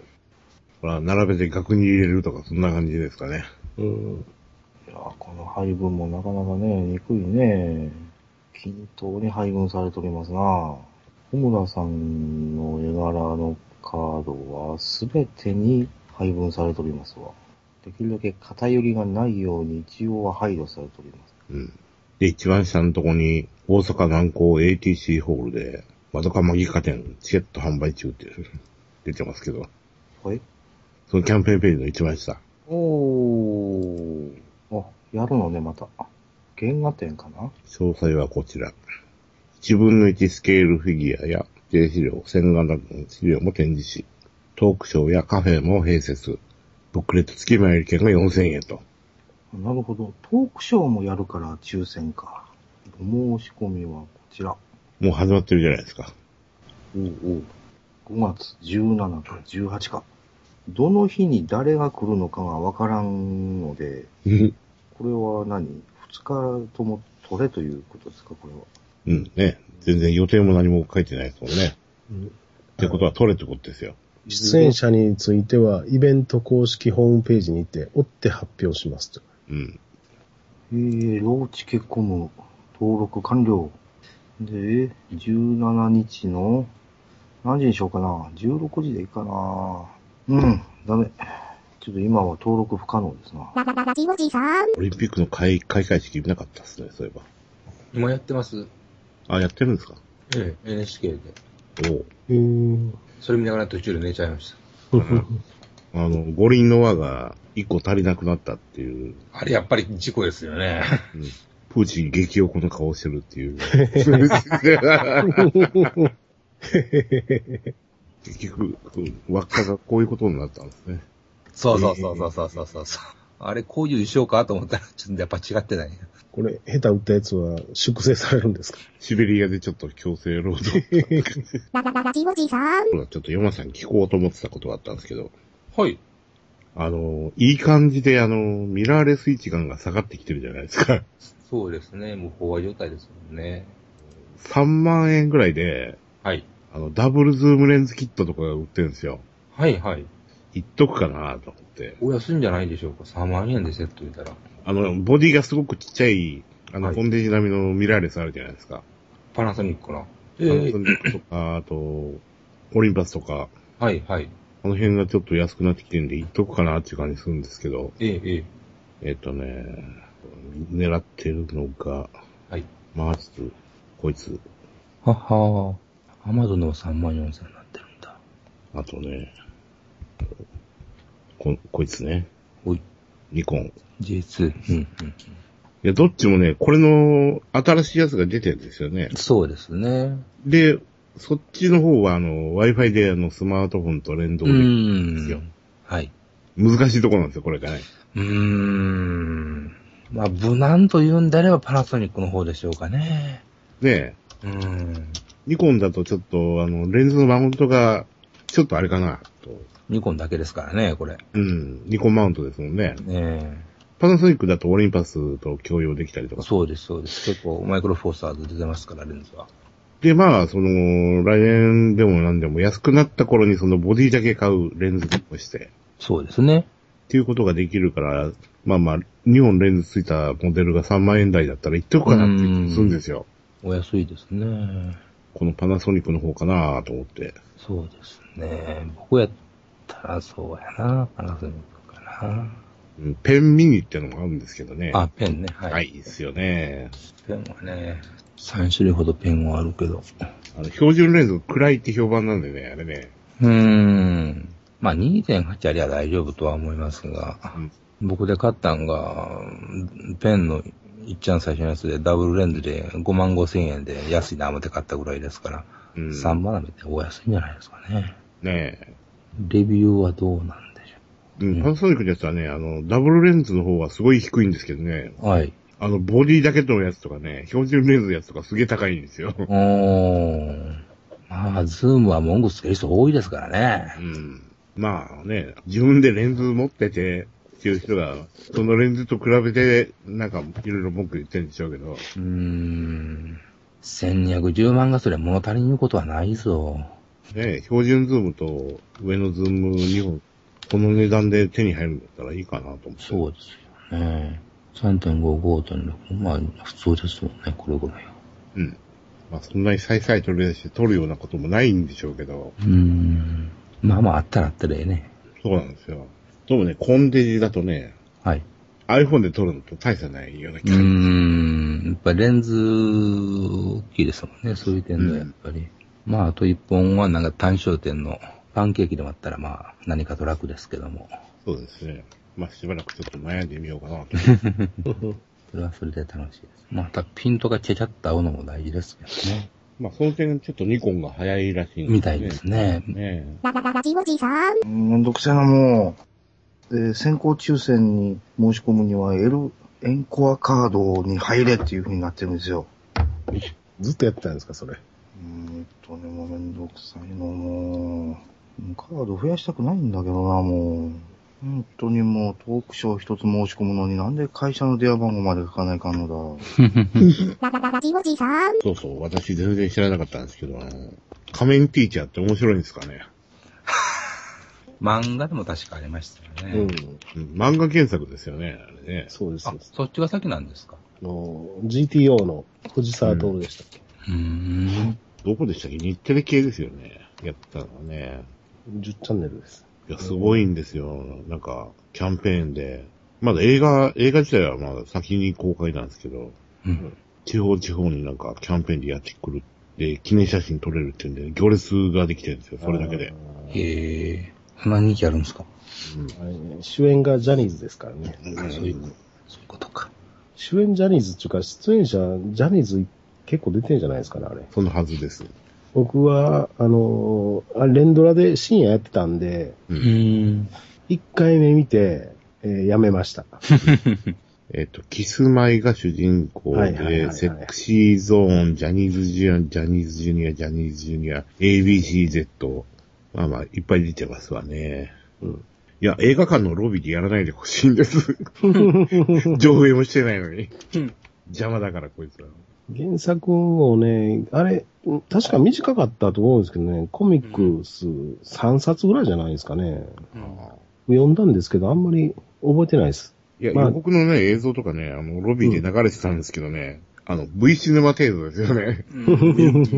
ほら、並べて額に入れるとか、そんな感じですかね。うん。いやーこの配分もなかなかね、憎いね。均等に配分されておりますな。小村さんの絵柄のカードはすべてに配分されておりますわ。できるだけ偏りがないように一応は配慮されております。うん。で、一番下のとこに、大阪南港 ATC ホールで、窓かマギカ店、チケット販売中って 出てますけど、はいそのキャンペーンページの一番下。おー。あ、やるのね、また。あ原画展かな？詳細はこちら。1分の1スケールフィギュアや低資料、線画などの資料も展示し、トークショーやカフェも併設。ブックレット付き前売り券が4000円と。なるほど。トークショーもやるから抽選か。お申し込みはこちら。もう始まってるじゃないですか。おうおう5月17か18か。どの日に誰が来るのかがわからんので、これは何 ?2 日とも取れということですか？これは。うん、ね。全然予定も何も書いてないですもんね。ってことは取れってことですよ。出演者については、イベント公式ホームページにて、追って発表しますと。うん。えー、ローチケコム登録完了。で、17日の、何時にしようかな ?16 時でいいかな？うん、ダメ。ちょっと今は登録不可能ですな。オ。リンピックの開開会式見なかったですね、そういえば。今やってます。あ、やってるんですかええ、NHK で。おううん。それ見ながら途中で寝ちゃいました。あの、五輪の輪が一個足りなくなったっていう、あれやっぱり事故ですよね。うん、プーチン激横の顔してるっていう。結局、輪っかがこういうことになったんですね。そうそうそうそうそうそうそう。あれ、こういう衣装かと思ったら、ちょっとやっぱ違ってない。これ、下手打ったやつは、粛清されるんですか？シベリアでちょっと強制労働。ララララジオジさん。ちょっと山さんに聞こうと思ってたことがあったんですけど、はい。あの、いい感じであの、ミラーレス位置感が下がってきてるじゃないですか。そうですね。もう飽和状態ですもんね。3万円ぐらいで、はい。あの、ダブルズームレンズキットとかが売ってるんですよ。はいはい。言っとくかなと思って。お安いんじゃないでしょうか？3万円でセット入れたら。あの、ボディがすごくちっちゃい、あの、はいコンデジ並みのミラーレスあるじゃないですか。パナソニックの。パナソニックとか、あと、オリンパスとか、はいはい。この辺がちょっと安くなってきてるんで、言っとくかなっていう感じするんですけど、ええ、ええ。えっとね、狙ってるのが、はい。まあ、ちょっと、こいつ、ははアマゾンの3万4千になってるんだ。あとね、こ、こいつね、おい。ニコン。J2。うん、うん。いや、どっちもね、これの新しいやつが出てるんですよね。そうですね。で、そっちの方は、あの、Wi-Fi であの、スマートフォンと連動うできるんですよ。ん。はい。難しいところなんですよ、これがね。うーん。まあ、無難と言うんであればパナソニックの方でしょうかね。で、うーん。ニコンだとちょっと、あの、レンズのマウントが、ちょっとあれかな、と。ニコンだけですからね、これ。うん、ニコンマウントですもんね。えパナソニックだとオリンパスと共用できたりとえか。そうです、そうです。結構、マイクロフォーサーズ出てますから、レンズは。で、まあ、その、来年でも何でも安くなった頃にそのボディだけ買うレンズとして、そうですね。っていうことができるから、まあまあ、2本レンズついたモデルが3万円台だったら言っておくかなってするんですよ。お安いですね。このパナソニックの方かなと思って。そうですね。僕やったらそうやな。パナソニックかな。うんペンミニってのもあるんですけどね。あ、ペンね。はい。はい、いいですよね。ペンはね、3種類ほどペンはあるけど。あの、標準レンズ暗いって評判なんでね、あれね。うーん。まあ2.8ありゃ大丈夫とは思いますが、うん僕で買ったんが、ペンのいっちゃん最初のやつでダブルレンズで5万5千円で安いな思って買ったぐらいですから、うん。3万円ってお安いんじゃないですかね。ねレビューはどうなんでしえ。うん、パナソニックのやつはね、あの、ダブルレンズの方はすごい低いんですけどね。ょう。はい。あの、ボディだけのやつとかね、標準レンズのやつとかすげえ高いんですよ。おー。まあ、ズームは文句つける人多いですからねう。ん。まあね、自分でレンズ持ってて、っていう人が、そのレンズと比べて、なんか、いろいろ文句言ってるんでしょうけど。うーん。1210万がそれ物足りんことはないぞ。ね標準ズームと上のズーム2本、この値段で手に入るんだったらいいかなと思って。そうですよね。3.5、5.6。まあ、普通ですもんね、これぐらいは。うん。まあそんなに再々取り出して撮るようなこともないんでしょうけど、うーん。まあまあ、あったらあったらええね。そうなんですよ。でもね、コンデジだとね、はい。iPhone で撮るのと大差ないような気うーがする。ん。やっぱレンズ、大きいですもんね、そういう点で、やっぱり。まあ、あと一本はなんか単焦点のパンケーキでもあったら、まあ、何かと楽ですけども。そうですね。まあしばらくちょっと悩んでみようかなと。それはそれで楽しいです。また、ピントがちゃちゃっと合うのも大事ですけどね。まあその点ちょっとニコンが早いらしいんみたいですね。ねララララジオジさん。うんめんどくせえな、もう。で、先行抽選に申し込むには、L、エンコアカードに入れっていう風になってるんですよ。ずっとやってたんですか、それ？うーんとね、もうめんどくさいの、もう。カード増やしたくないんだけどな、もう。本当にもうトークショー一つ申し込むのになんで会社の電話番号まで書かないかんのだ。ララララジオジさん。そうそう、私全然知らなかったんですけど、あの、仮面ティーチャーって面白いんですかね？漫画でも確かありましたよね。うん。うん、漫画原作ですよね、あれね。そうです。あそうです、そっちが先なんですか？あの、GTO の藤沢徹でしたっけ、うーん。どこでしたっけ？日テレ系ですよね。やったのはね。?10 チャンネルです。いや、すごいんですよ。なんか、キャンペーンで。まだ映画、映画自体はまだ先に公開なんですけど、うん。地方地方になんかキャンペーンでやってくる。で、記念写真撮れるっていうんで、行列ができてるんですよ、それだけで。へえ。そんな人気あるんですか？うんあれね主演がジャニーズですからね。うんそういうこと。そういうことか。主演ジャニーズっていうか、出演者ジャニーズ結構出てんじゃないですかね、あれ。そのはずです。僕は、あのーあれ連ドラで深夜やってたんで、う。うんーん。1回目見て、えーやめました。えっ、と、キスマイが主人公で、セクシーゾーン、ジャニーズジュニア、ジャニーズジュニア、ジャニーズジュニア、ABCZ。まあまあ、いっぱい出てますわね。うんいや、映画館のロビーでやらないでほしいんです。上映もしてないのに。邪魔だから、こいつら。原作もね、あれ、確か短かったと思うんですけどね、コミックス3冊ぐらいじゃないですかね。読んだんですけど、あんまり覚えてないです。いや、まあ予告のね、映像とかね、あの、ロビーで流れてたんですけどね、あの、V シネマ程度ですよね。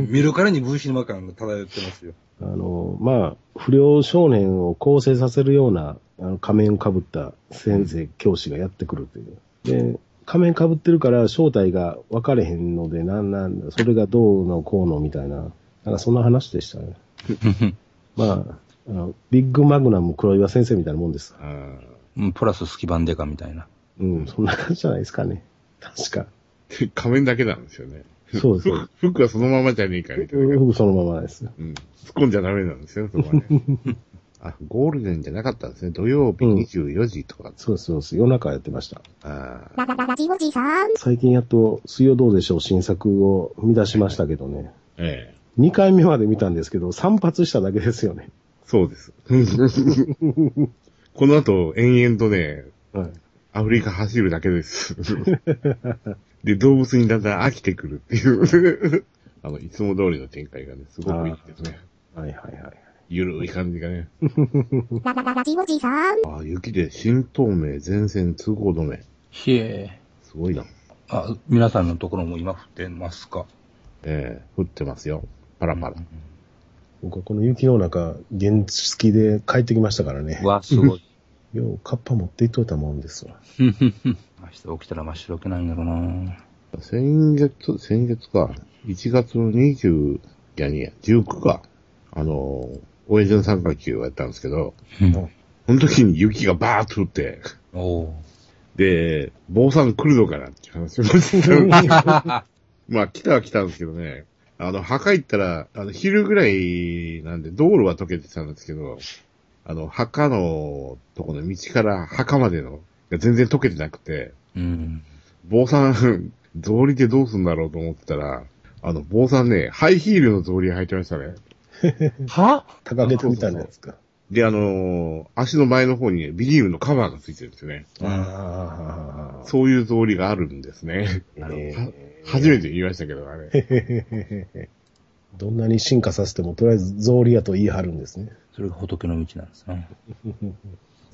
見るからに V シネマ感が漂ってますよ。あの、まあ、不良少年を構成させるような、あの仮面をかぶった先生、教師がやってくるという。で、仮面かぶってるから正体が分かれへんので、なんなんだ、それがどうのこうのみたいな、なんかそんな話でしたね。まあ、あの、ビッグマグナム黒岩先生みたいなもんです。あうん、プラススキバンデカみたいな。うん、そんな感じじゃないですかね。確か。ー仮面だけなんですよね。そうです。服服はそのままじゃねえか、みたいな。僕そのままです。うん。突っ込んじゃダメなんですよ、そこはね。あ、ゴールデンじゃなかったんですね。土曜日うん24時とか。そうですそうです。夜中やってました。あララララジオジさん。最近やっと、水曜どうでしょう新作を見出しましたけどね。あ、ええ。2回目まで見たんですけど、散髪しただけですよね。そうです。この後、延々とね、はい。アフリカ走るだけです。で、動物にだんだん飽きてくるっていう。あの、いつも通りの展開がね、すごくいいですね。はいはいはい。ゆるい感じがね。ララララジオジさん。あ雪で新透明全線通行止め。ひえ。すごいな。あ、皆さんのところも今降ってますかええ降ってますよ。パラパラ。僕はこの雪の中、原付で帰ってきましたからねう。わ、すごい。よう、カッパ持っていっといたもんですわ。明日起きたら真っ白くないんだろうな先月、先月か。1月の20、いやにや、19か。あの、親父の三角球をやったんですけど、うんその時に雪がバーッと降って、で、坊さん来るのかなって話をして まあ来たは来たんですけどね。あの、墓行ったら、あの、昼ぐらいなんで、道路は溶けてたんですけど、あの、墓のとこの道から墓までの、が全然溶けてなくて、うん。坊さん、草履でどうすんだろうと思ってたら、あの、坊さんね、ハイヒールの草履履いてましたね。は？高げてみたいなやつか。で、あのー足の前の方にねビニールのカバーがついてるんですよね。ああ、そういう草履があるんですね。なるほど初めて言いましたけど、あれ。どんなに進化させても、とりあえず草履やと言い張るんですね。それが仏の道なんですね。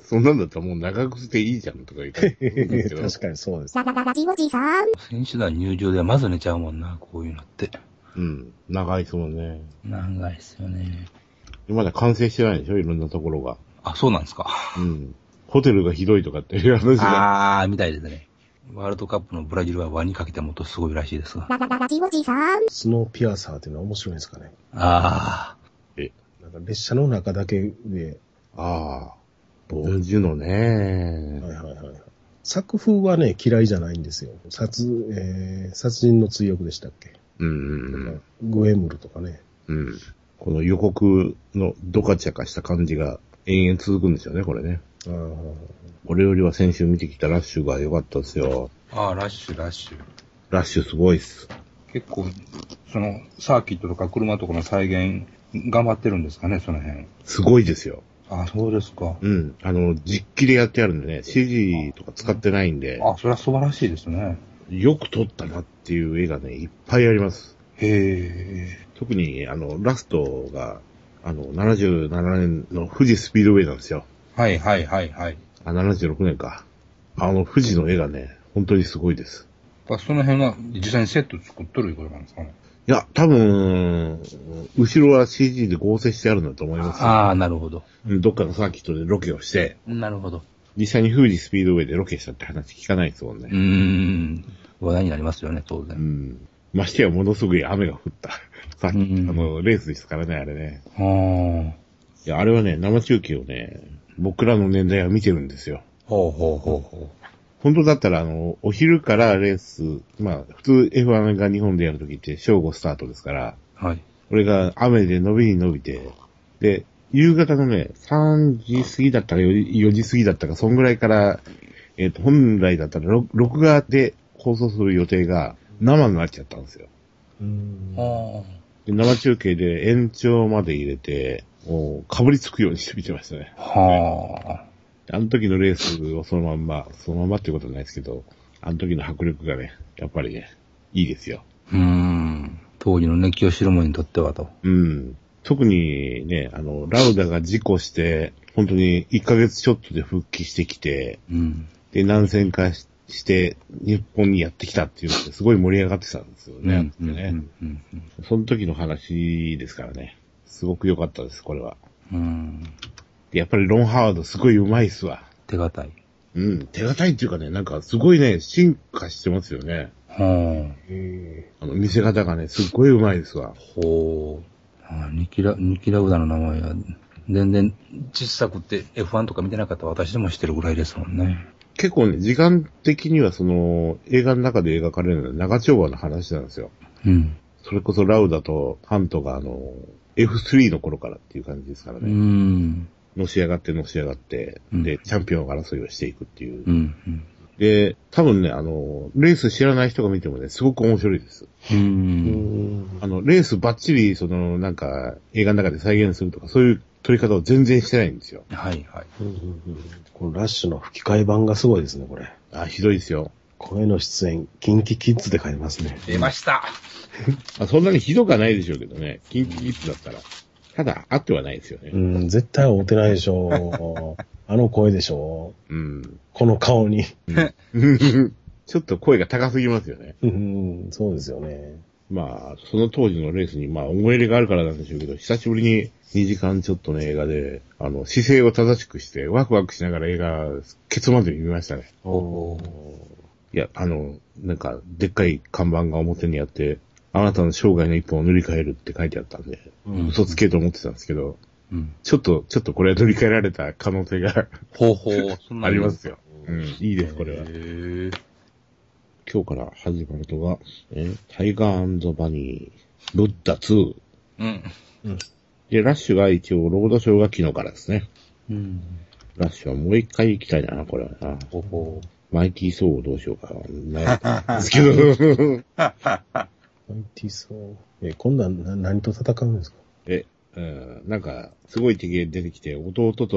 そんなんだったらもう長靴でいいじゃんとか言って。確かにそうです。ララララジオジさん。選手団入場ではまず寝ちゃうもんな、こういうのって。うん。長いですもんね。長いっすよね。まだ完成してないでしょいろんなところが。あ、そうなんですか。うん。ホテルがひどいとかっていう話が。あー、みたいですね。ワールドカップのブラジルは輪にかけてもっとすごいらしいですが。ララララジオジさん。スノーピアサーっていうのは面白いんですかね。あなんか列車の中だけで、ああ。こうボンジュのね。はいはいはいはい。作風はね、嫌いじゃないんですよ。殺、えー、殺人の追憶でしたっけ、うんうんうん。グエムルとかね。うん。この予告のドカチャカした感じが延々続くんですよね、これね。あーこれよりは先週見てきたラッシュが良かったですよ。ー。あー、ラッシュ、ラッシュ。ラッシュすごいっす。結構、その、サーキットとか車とかの再現、頑張ってるんですかね、その辺。すごいですよ。あ、そうですか。うん。あの、実機でやってあるんでね、CG とか使ってないんで、あ、それは素晴らしいですね。よく撮ったなっていう絵がね、いっぱいあります。へ特に、あの、ラストが、あの、77年の富士スピードウェイなんですよ。ー。はいはいはいはい。あ、76年か。あの、富士の絵がね、本当にすごいです。あその辺は実際にセット作っとるいうことなんですかね。いや、多分、後ろは CG で合成してあるんだと思いますよ。ああ、なるほど。うんどっかのサーキットでロケをして、なるほど。実際に富士スピードウェイでロケしたって話聞かないですもんねうー。ん。話題になりますよね、当う然。ん。ましてやものすごい雨が降った。さっき、うんあの、レースですからね、あれね。はあ。いや、あれはね、生中継をね、僕らの年代は見てるんですよ。ほうほうほうほ本当だったら、あの、お昼からレース、まあ、普通 F1 が日本でやるときって正午スタートですから、う。はい。これが雨で伸びに伸びて、で、夕方のね、3時過ぎだったか 4, 4時過ぎだったか、そんぐらいから、えっ、と、本来だったら録録画で放送する予定が生になっちゃったんですよ。うんはで生中継で延長まで入れて、もう、被りつくようにして見てましたね。あ。はあの時のレースをそのまんま、そのまんまっていうことはないですけど、あの時の迫力がね、やっぱりね、いいですよ。あ。うーん。当時の熱気を知る者にとってはと。うん。特にね、あの、ラウダが事故して、本当に1ヶ月ちょっとで復帰してきて、うん。で、何戦かしして、日本にやってきたっていうのですごい盛り上がってたんですよね。うん。うん。ねうん。うんその時の話ですからね。すごく良かったです、これは。うん。でやっぱりロン・ハワードすごい上手いっすわ。手堅い。うん。手堅いっていうかね、なんかすごいね、進化してますよね。はえあの、見せ方がね、すっごい上手いですわ。あ。ほう。あニキラ、ニキラウダの名前は、全然小さくて F1 とか見てなかった私でも知ってるぐらいですもんね。結構ね、時間的にはその、映画の中で描かれるのは長丁場の話なんですよ。うん。それこそラウダとハントがあの、F3 の頃からっていう感じですからうね。ん。のし上がってのし上がって、うんで、チャンピオン争いをしていくっていう。うん。うん。で、多分ね、あの、レース知らない人が見てもね、すごく面白いです。う。んんあの、レースバッチリ、その、なんか、映画の中で再現するとか、そういう撮り方を全然してないんですよ。はいはい。うんうんうんこのラッシュの吹き替え版がすごいですね、これ。あ、ひどいですよ。声の出演、キンキキッズで書いてますね。出ました。あそんなにひどくはないでしょうけどね。キンキキッズだったら。ただ、あってはないですよね。うん、絶対会うてないでしょう。あの声でしょうん。う。この顔に。ちょっと声が高すぎますよね。うん、そうですよね。まあ、その当時のレースに、まあ、思い入れがあるからなんでしょうけど、久しぶりに2時間ちょっとの映画で、あの、姿勢を正しくして、ワクワクしながら映画、ケツまで見ましたね。おいや、あの、なんか、でっかい看板が表にあって、あなたの生涯の一本を塗り替えるって書いてあったんで、うん嘘つけと思ってたんですけど、うん。ちょっと、ちょっとこれは塗り替えられた可能性がほうほう、そんなありますよ。うん、いいです、これは今日から始まるのが、えタイガーバニー、ブッダ2。うん。で、ラッシュが一応、ロードショーが昨日からですね。うん。ラッシュはもう一回行きたいな、これはな。ほうほマイティーソーをどうしようかな。悩 んですけど。マイティソー。え、今度はな何と戦うんですか？え、うん、なんか、すごい敵が出てきて、弟と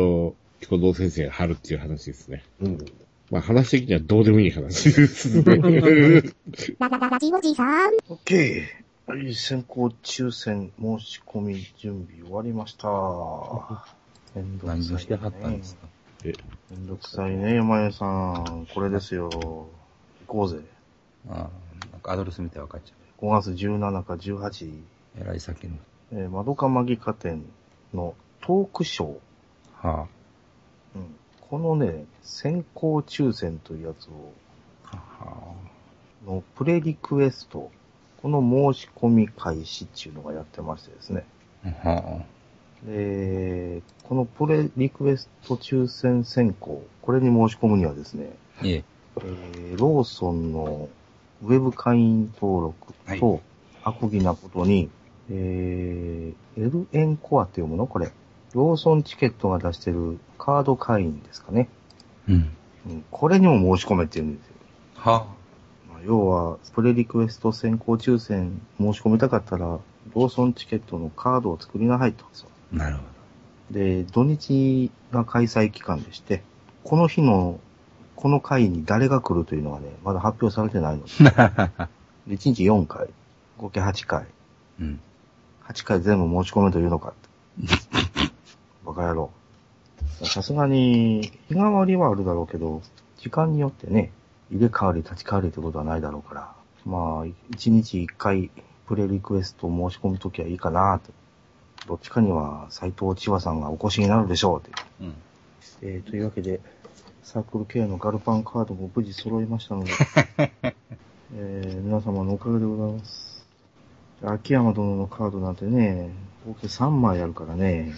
共同先生が張るっていう話ですね。うん。まあ話的にはどうでもいい話ですね。ララララジオジさん。オッケー。はい、先行抽選申し込み準備終わりました。めんどくさい、ね。何をしてはったんですかえ、めんどくさいね、山根さん。これですよ。行こうぜ。ああ、なんかアドレス見て分かっちゃ5月17か18、う。えらい先の。えー、窓かマギカ店のトークショー。はうん、このね、先行抽選というやつを、あ。はのプレリクエスト、この申し込み開始っていうのがやってましてですね。あ。はで、このプレリクエスト抽選選考、これに申し込むにはですね、あ。いえ。えーローソンのウェブ会員登録はいと、アコギなことに、えー、L エンコアっていうもの？これ。ローソンチケットが出してるカード会員ですかね。うん。うん、これにも申し込めって言うんですよ。はまあ要は、プレリクエスト先行抽選申し込みたかったら、ローソンチケットのカードを作りなさいと。あ。なるほで、土日が開催期間でして、この日の、この会に誰が来るというのがね、まだ発表されてないの。ど。で、1日4回、合計8回。うん。8回全部申し込めというのかって。バカ野郎。さすがに、日替わりはあるだろうけど、時間によってね、入れ替わり立ち替わりってことはないだろうから、まあ、1日1回、プレリクエストを申し込むときはいいかなと。どっちかには斎藤千和さんがお越しになるでしょうって。うん。えー、というわけで、サークル系のガルパンカードも無事揃いましたので、えー、皆様のおかげでございます。秋山殿のカードなんてね、合計3枚あるからね、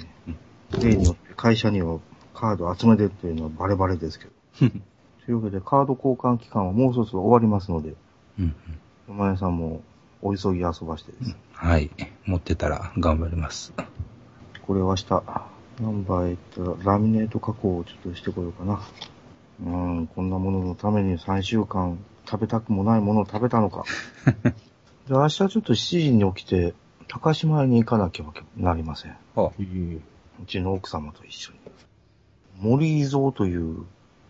例によって会社にはカード集めてるっていうのはバレバレですけど。というわけで、カード交換期間はもうそろそろ終わりますので、うん。山根さんもお急ぎ遊ばしてです。はい。持ってたら頑張ります。これは明日、ナンバーへ行ったらラミネート加工をちょっとしてこようかな。うーん、こんなもののために3週間食べたくもないものを食べたのか。で、明日ちょっと7時に起きて、高島屋に行かなきゃなりません。はうちの奥様と一緒に。森伊蔵という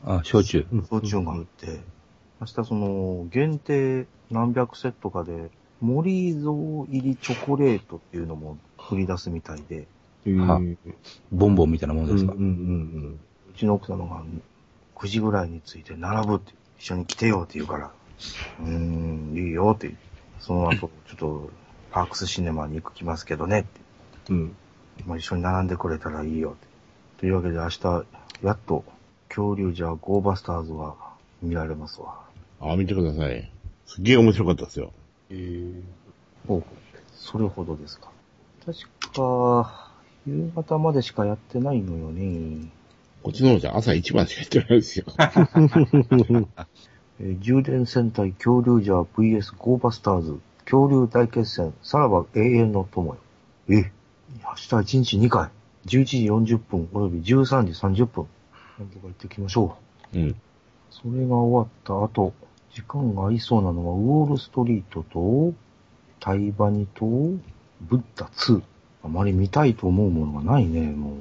あ。あ、焼酎。焼酎があって、明日その、限定何百セットかで、森伊蔵入りチョコレートっていうのも振り出すみたいで、はボンボンみたいなものですか？うんうんうんうちの奥様が9時ぐらいに着いて並ぶって、一緒に来てよって言うから、うーん、いいよって、その後、ちょっと、パークスシネマに行くきますけどねって、うん。うん。まあ、一緒に並んでくれたらいいよって。というわけで明日、やっと、恐竜じゃゴーバスターズが見られますわ。あ、見てください。すっげえ面白かったですよ。おそれほどですか。確か、夕方までしかやってないのよね。こっちの方じゃ朝一番しか行ってないですよ。えー充電戦隊恐竜ジャー VS ゴーバスターズ恐竜大決戦さらば永遠の友よ。え、明日1日2回、11時40分および13時30分。なんとか行ってきましょう。うん。それが終わった後、時間が合いそうなのはウォールストリートと、タイバニと、ブッダ2。あまり見たいと思うものがないね、もう。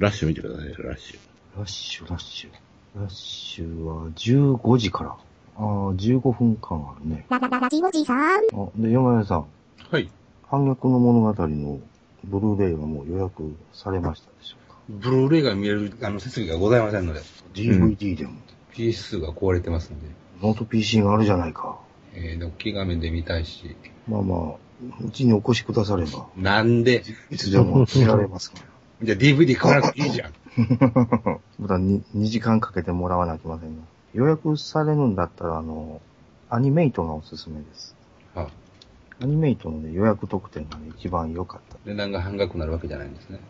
ラッシュ見てください、ラッシュ。ラッシュ、ラッシュ。ラッシュは15時から。ああ、15分間あるね。ララララジオジさん。あ、で、山根さん、はい。反逆の物語のブルーレイはもう予約されましたでしょうかブルーレイが見える、あの、設備がございませんので、?DVD でも、PS2 が壊れてますんで。ノート PC があるじゃないか。えー、おっきい画面で見たいし。まあまあ、うちにお越しくだされば、なんでいつでも見られますから。じゃあ DVD 買わなくていいじゃん。まだ 2, 2時間かけてもらわなきゃいけませんが。予約されるんだったら、あの、アニメイトがおすすめです。あアニメイトの、ね、予約特典がね、一番良かった。値段が半額になるわけじゃないんですね。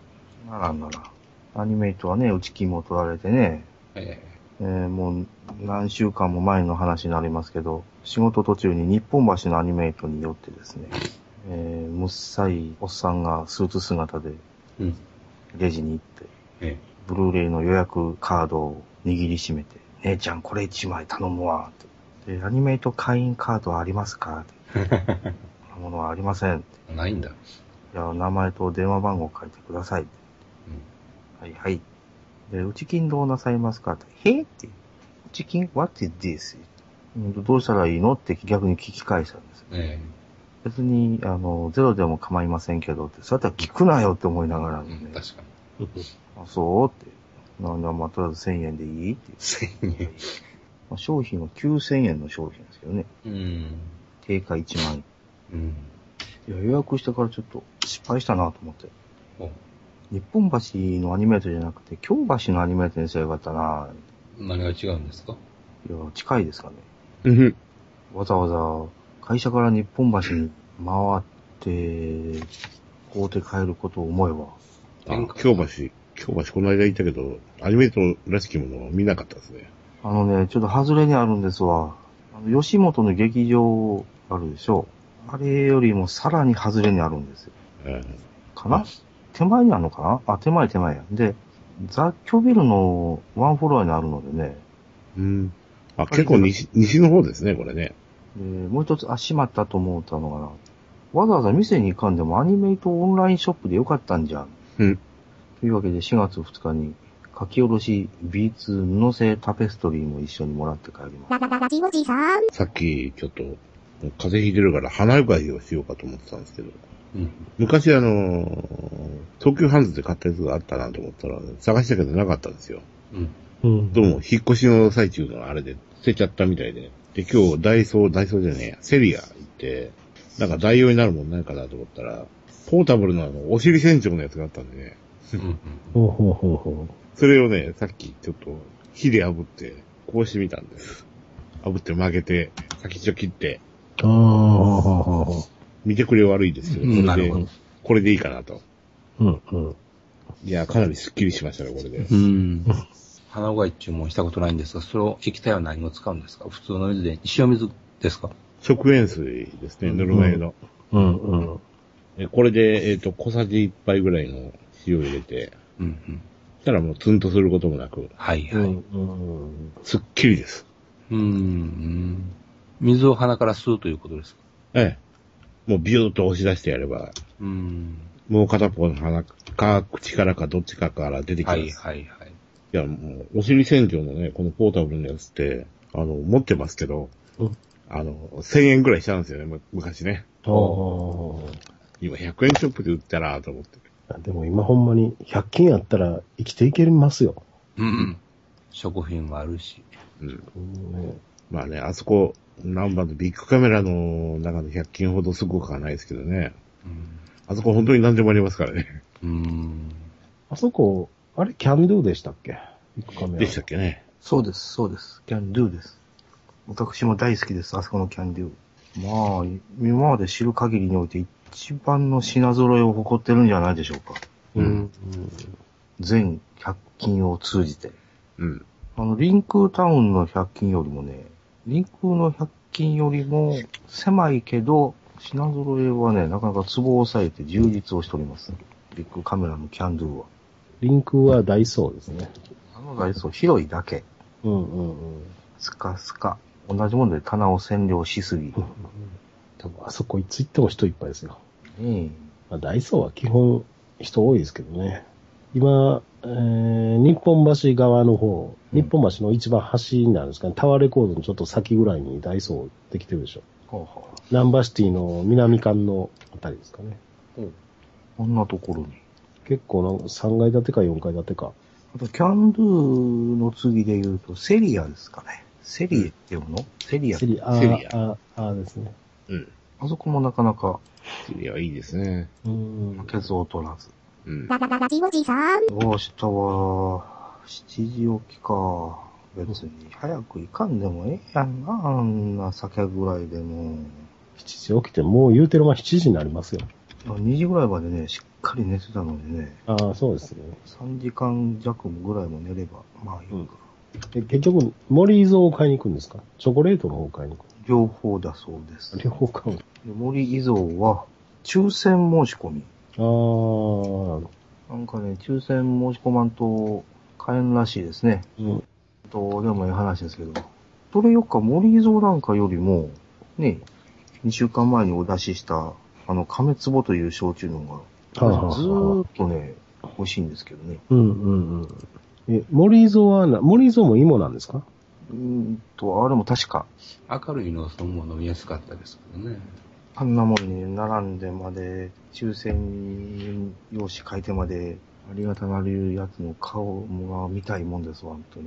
ならんなら。アニメイトはね、内金も取られてね、ええーもう何週間も前の話になりますけど、仕事途中に日本橋のアニメイトによってですね、えー、むっさいおっさんがスーツ姿でえうん。レジに行って、えブルーレイの予約カードを握りしめて、姉ちゃんこれ一枚頼むわって。で、アニメイト会員カードはありますか？って。そんなものはありませんって。えないんだ。じゃあ名前と電話番号書いてくださいって。はいはい。で、内金どうなさいますか？って。へ？って。内金 ?What is this? うんどうしたらいいの？って逆に聞き返したんですよ。え別に、あの、ゼロでも構いませんけどって、そうやったら聞くなよって思いながらね。えうん、確かに。あ、そうって。なんだ、まあ、とりあえず1000円でいいって。1000円。まあ、商品は9000円の商品ですけどね。うん。定価1万円。うん。いや、予約してからちょっと失敗したなと思って。お日本橋のアニメートじゃなくて、京橋のアニメートにすればよかったな何が違うんですか？いや、近いですかね。うん。わざわざ会社から日本橋に回って、買うて帰ることを思えば。あ、京橋、京橋この間行ったけど、アニメートらしきものは見なかったですね。あのね、ちょっと外れにあるんですわ。あの、吉本の劇場あるでしょ。あれよりもさらに外れにあるんですよ。えかな？手前にあるのかな？あ、手前手前や。で、雑居ビルのワンフロアにあるのでね、えうん。あ、結構西、西の方ですね、これね。でもう一つ、あ、閉まったと思ったのかな。わざわざ店に行かんでもアニメイトオンラインショップでよかったんじゃん。うん。というわけで4月2日に書き下ろしビーツ布製タペストリーも一緒にもらって帰ります。ララララジオジさん。さっき、ちょっと、風邪ひいてるから花うがいをしようかと思ってたんですけど、うん。昔あの、東急ハンズで買ったやつがあったなと思ったら、探したけどなかったんですよ。うん。うん。どうも、引っ越しの最中のあれで捨てちゃったみたいで。で、今日、ダイソー、ダイソーじゃねえや、セリア行って、なんか代用になるもんないかなと思ったら、ポータブルのあの、お尻洗浄のやつがあったんでね、うん。ほうほうほうほそれをね、さっきちょっと火で炙って、こうしてみたんです。炙って曲げて、先っちょ切って、う。ああ、ほうほうほうほ見てくれ悪いですけど、これでうんなるほど、これでいいかなと。う。うん、うん。いや、かなりスッキリしましたね、これで。うん。鼻うがい注文したことないんですが、それを液体は何を使うんですか？普通の水で、塩水ですか？食塩水ですね、ぬるま湯の。うん、うん。えこれで、えっ、と、小さじ1杯ぐらいの塩を入れて、うんうん。したらもうツンとすることもなく、はいはい。うん、うん。すっきりです。うん。うん水を鼻から吸うということですか？ええ。もうビューッと押し出してやれば、うん。もう片方の鼻か口からかどっちかから出てきます。はいはいはい。いや、もう、お尻洗浄のね、このポータブルのやつって、あの、持ってますけど、うんあの、1000円ぐらいしたんですよね、む昔ね。ああ。今100円ショップで売ったらと思って。でも今ほんまに100均あったら生きていけますよ。うんうん。食品もあるし。うん。うんね、まあね、あそこ、南波のビッグカメラの中の100均ほどすごくはないですけどね。あそこ本当に何でもありますからね。うん。うん。あそこ、あれ、キャンドゥでしたっけ？ビッグカメラ。でしたっけね。そうです、そうです。キャンドゥです。私も大好きです、あそこのキャンドゥ。まあ、今まで知る限りにおいて一番の品揃えを誇ってるんじゃないでしょうか。うん。うん。全100均を通じて。うん。あの、リンクータウンの100均よりもね、リンクーの100均よりも狭いけど、品揃えはね、なかなかツボを押さえて充実をしております。ビッグカメラのキャンドゥは。リンクはダイソーですね。あのダイソー広いだけ。うんうんうん。スカスカ。同じもので棚を占領しすぎ。多分あそこいつ行っても人いっぱいですよ。ねまあ、ダイソーは基本人多いですけどね。今、えー、日本橋側の方、うん日本橋の一番端になるんですかね、タワーレコードのちょっと先ぐらいにダイソーできてるでしょ。え。はあはあナンバーシティの南館のあたりですかね。こんなところに。結構なんか3階建てか4階建てか。あと、キャンドゥの次で言うと、セリアですかね。セリエって読むの？セリア。セリア、セリアあ、あ、あですね。うん。あそこもなかなかセリアはいいですね。うん。負けず劣らず。うん。ララララジオジさん。明日は、7時起きか。別に早く行かんでもええやんな、あんな酒ぐらいでも。7時起きて、もう言うてる間7時になりますよ。2時ぐらいまでね、しっかり寝てたのにね、ああ、そうですね。3時間弱ぐらいも寝れば、まあいいか。で結局、森伊蔵を買いに行くんですか？チョコレートの方を買いに行両方だそうです。く両方買う。で森伊蔵は、抽選申し込み。ああ、なんかね、抽選申し込まんと買えんらしいですね。うん。どうでもいい話ですけど。それよっか森伊蔵なんかよりも、ね、2週間前にお出しした、あの、亀壺という焼酎のが、ずはあはあーっとね、美味しいんですけどね。うんうんうん。え、森伊蔵はな、森伊蔵も芋なんですか？うーんと、あれも確か、明るいのそのもの見やすかったですけどね。あんなもんに並んでまで、抽選用紙書いてまで、ありがたがるやつの顔が見たいもんですわ、本当に。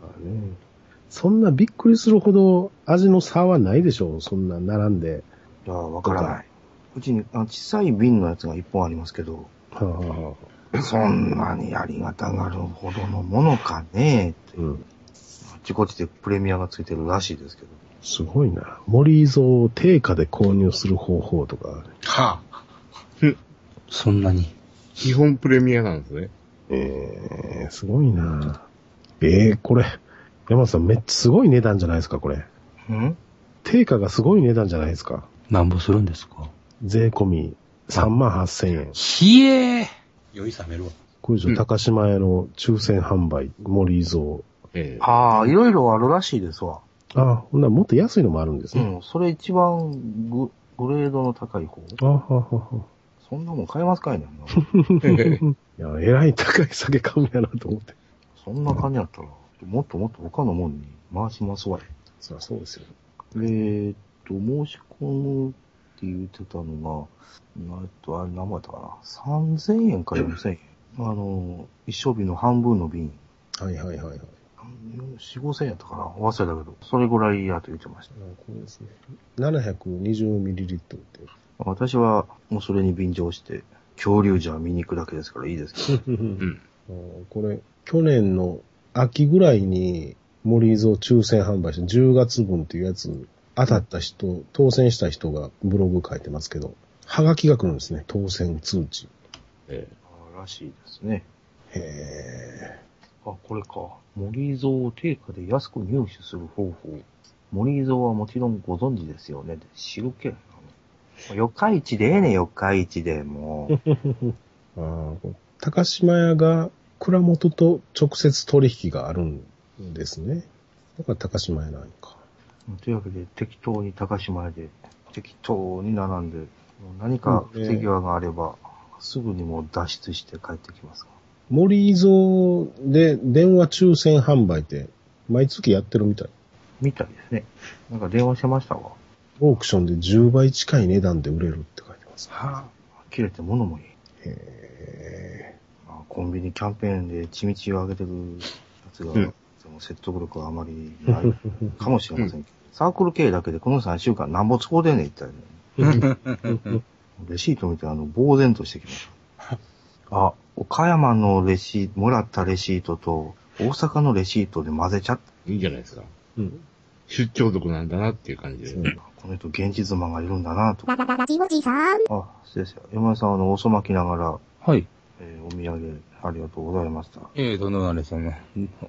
まあね。そんなびっくりするほど味の差はないでしょう。そんな並んで。いや、わからない。うちにあ小さい瓶のやつが一本ありますけど、はあ、はあ、そんなにありがたがるほどのものかねって、うん。あっちこっちでプレミアがついてるらしいですけど。すごいな。森伊蔵を定価で購入する方法とか。はあ。そんなに。基本プレミアなんですね。ええー、すごいな。ええー、これ、山田さんめっちゃすごい値段じゃないですか、これ。ん？定価がすごい値段じゃないですか。なんぼするんですか？税込み3万8千円。ひえー酔い冷めるわ。これ以上高島屋の抽選販売、森伊蔵。ええああ、いろいろあるらしいですわ。あ、ほんならもっと安いのもあるんですね。うん、それ一番ググレードの高い方。あははは。そんなもん買えますかいねんな。いや、えらい高い酒買うんやなと思って。そんな感じやったら、もっともっと他のもんに回しますわい。そりゃそうですよ。えーっと、申し込む言ってたのが、えっと、あれ何枚やったかな ?3000 円か4000円。あの、一生瓶の半分の瓶。はいはいはいはい。4、5000円やったかな？忘れたけど、それぐらいやと言ってました。あこれですね。720ml って。私はもうそれに便乗して、恐竜じゃ見に行くだけですからいいですけど。うん。あこれ、去年の秋ぐらいに森伊蔵抽選販売して10月分っていうやつ、当たった人、当選した人がブログ書いてますけど、はがきが来るんですね、当選通知。えあらしいですね。へあ、これか。森伊蔵を定価で安く入手する方法。森伊蔵はもちろんご存知ですよね。知るけん。四日市でええねん、四日市で、もう。ーあ高島屋が蔵元と直接取引があるんですね。だから高島屋なんか。というわけで、適当に高島屋で、適当に並んで、もう何か不手際があれば、すぐにもう脱出して帰ってきます。森伊蔵で電話抽選販売って毎月やってるみたい。みたいですね。なんか電話してましたわ。オークションで10倍近い値段で売れるって書いてます。はあ。切れて物もいい。へまあ、コンビニキャンペーンで血道を上げてるやつが、うんでも説得力はあまりない かもしれませんけど、サークル経営だけでこの3週間なんぼ使うでんねん一体ね。レシート見てあの、呆然としてきました。あ、岡山のレシート、もらったレシートと、大阪のレシートで混ぜちゃっえいいじゃないですか。ーうん。出張族なんだなっていう感じで。た。この人現地妻がいるんだなと。ララララジオジさん。あ、失礼ですよ。山根さん、あの、遅まきながら、はい。えーお土産ありがとうございました。ええとんでもないですよね。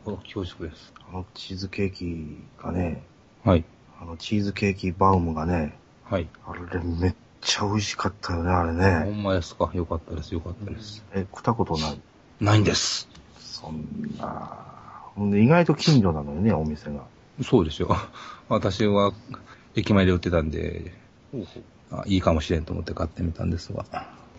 お恐縮です。あの、チーズケーキがね、はい。あの、チーズケーキバウムがね、はい。あれめっちゃ美味しかったよね、あれほね。んまですか？よかったです。よかったです。え、食ったことない？ないんです。そんな。ほんで、意外と近所なのよね、お店が。そうですよ。私は駅前で売ってたんで、あいいかもしれんと思って買ってみたんですが。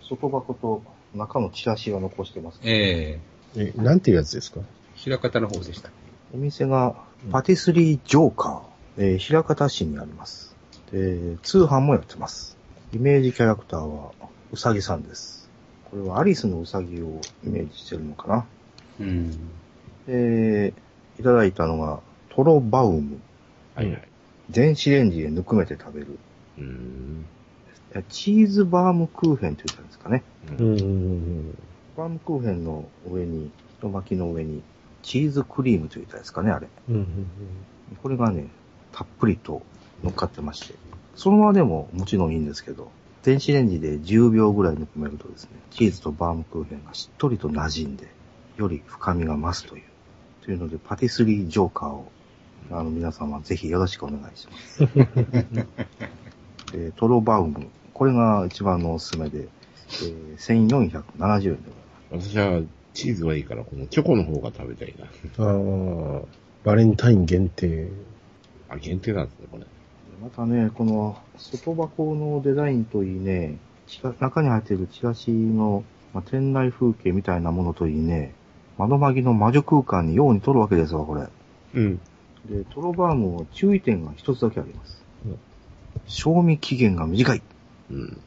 外箱と中のチラシが残してます。えええ、なんていうやつですか？平方の方でした。お店が、パティスリージョーカー、えー、平方市にあります。で、通販もやってます。イメージキャラクターは、うさぎさんです。これはアリスのうさぎをイメージしてるのかな。うん。で、いただいたのが、トロバウム。はいはい。電子レンジでぬくめて食べる。うーん。チーズバームクーヘンと言ったんですかね。うんバームクーヘンの上に、一巻きの上に、チーズクリームと言ったんですかね、あれ。うん。うんこれがね、たっぷりと乗っかってまして。そのままでももちろんいいんですけど、電子レンジで10秒ぐらいぬくめるとですね、チーズとバームクーヘンがしっとりと馴染んで、より深みが増すという。というので、パティスリージョーカーを、あの、皆様ぜひよろしくお願いします。えートロバウム。これが一番のおすすめで、えー1470円でございます。私はチーズはいいから、このチョコの方が食べたいな。ああ、バレンタイン限定。あ、限定なんですね、これ。またね、この外箱のデザインといいね、中に入っているチラシの、まあ、店内風景みたいなものといいね、窓まぎの魔女空間にように撮るわけですわ、これ。うん。で、トロバームは注意点が一つだけあります。うん賞味期限が短い。いうん。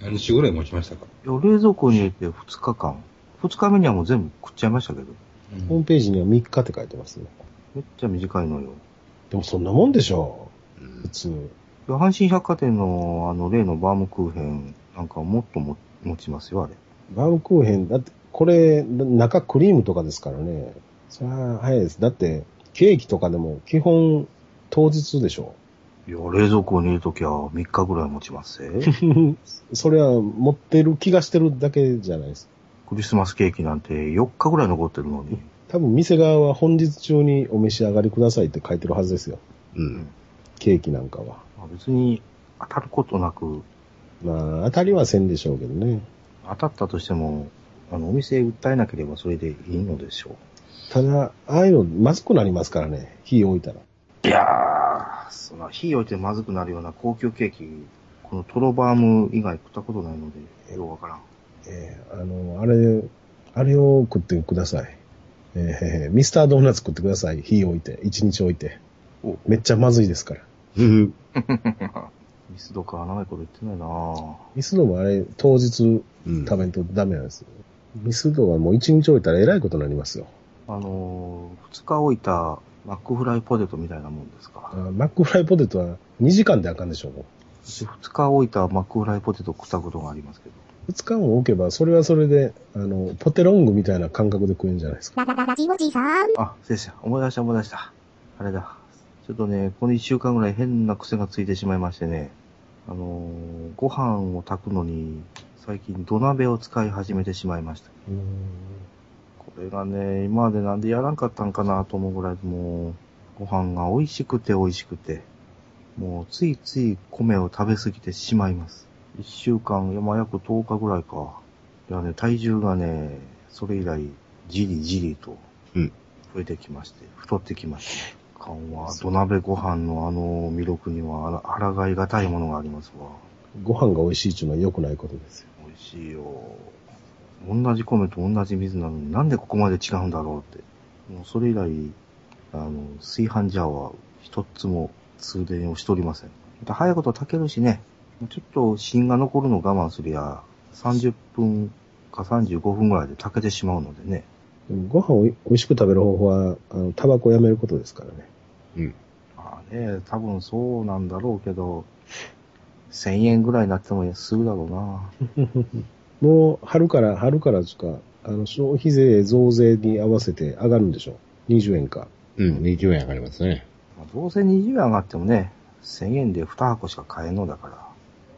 何日ぐらい持ちましたか？や冷蔵庫に入れて2日間。2日目にはもう全部食っちゃいましたけど。ホームページには3日って書いてますね。めっちゃ短いのよ。でもそんなもんでしょうん普通。いや阪神百貨店のあの例のバームクーヘンなんかもっとも持ちますよ、あれ。バームクーヘン、だって、これ、中クリームとかですからね。それは早いです。だって、ケーキとかでも基本当日でしょ。いや、冷蔵庫に入れるときは3日ぐらい持ちますぜ。それは持ってる気がしてるだけじゃないです。クリスマスケーキなんて4日ぐらい残ってるのに。多分店側は本日中にお召し上がりくださいって書いてるはずですよ。うん。ケーキなんかは。まあ別に当たることなく、まあ、当たりはせんでしょうけどね。当たったとしても、あの、お店へ訴えなければそれでいいのでしょただ、ああいうのまずくなりますからね。火置いたら。う。いやー、そんな火置いてまずくなるような高級ケーキ、このトロバーム以外食ったことないので、ようわからん。ええあの、あれ、あれを食ってください。えーミスタードーナツ食ってください。火置いて、一日置いて。おめっちゃまずいですから。うん。ミスドか、長いこと言ってないなぁ。ミスドもあれ、当日うん。食べんとダメなんですよ。ミスドはもう一日置いたらえらいことになりますよ。あのー、二日置いたマックフライポテトみたいなもんですか？あマックフライポテトは2時間であかんでしょう。も私二日置いたマックフライポテト食ったことがありますけど。う2日も置けば、それはそれで、あの、ポテロングみたいな感覚で食えるんじゃないですか。ララララジオジさん。あ、失礼した。思い出した思い出した。あれだ。ちょっとね、この一週間ぐらい変な癖がついてしまいましてね。あのーご飯を炊くのに、最近土鍋を使い始めてしまいました。うーんこれがね、今までなんでやらんかったんかなと思うぐらい、もう、ご飯が美味しくて美味しくて、もうついつい米を食べ過ぎてしまいます。一週間、まあ約10日ぐらいか。いやね、体重がね、それ以来、じりじりとうん、増えてきまして、太ってきました。缶は土鍋ご飯のあの魅力にはあら抗いがたいものがありますわ。ご飯が美味しいっていうのは良くないことですよ。美味しいよ。同じ米と同じ水なのになんでここまで違うんだろうって。もうそれ以来、あの、炊飯ジャーは一つも通電をしておりません。早いこと炊けるしね、ちょっと芯が残るのを我慢すりゃ、30分か35分ぐらいで炊けてしまうのでね。ご飯を美味しく食べる方法は、あの、タバコをやめることですからね。うん。まあね、多分そうなんだろうけど、1000円ぐらいになってもすぐだろうな。もう、春から、春からつか、あの、消費税増税に合わせて上がるんでしょ ?20 円か。うん、20円上がりますね。まあどうせ20円上がってもね、1000円で2箱しか買えんのだから。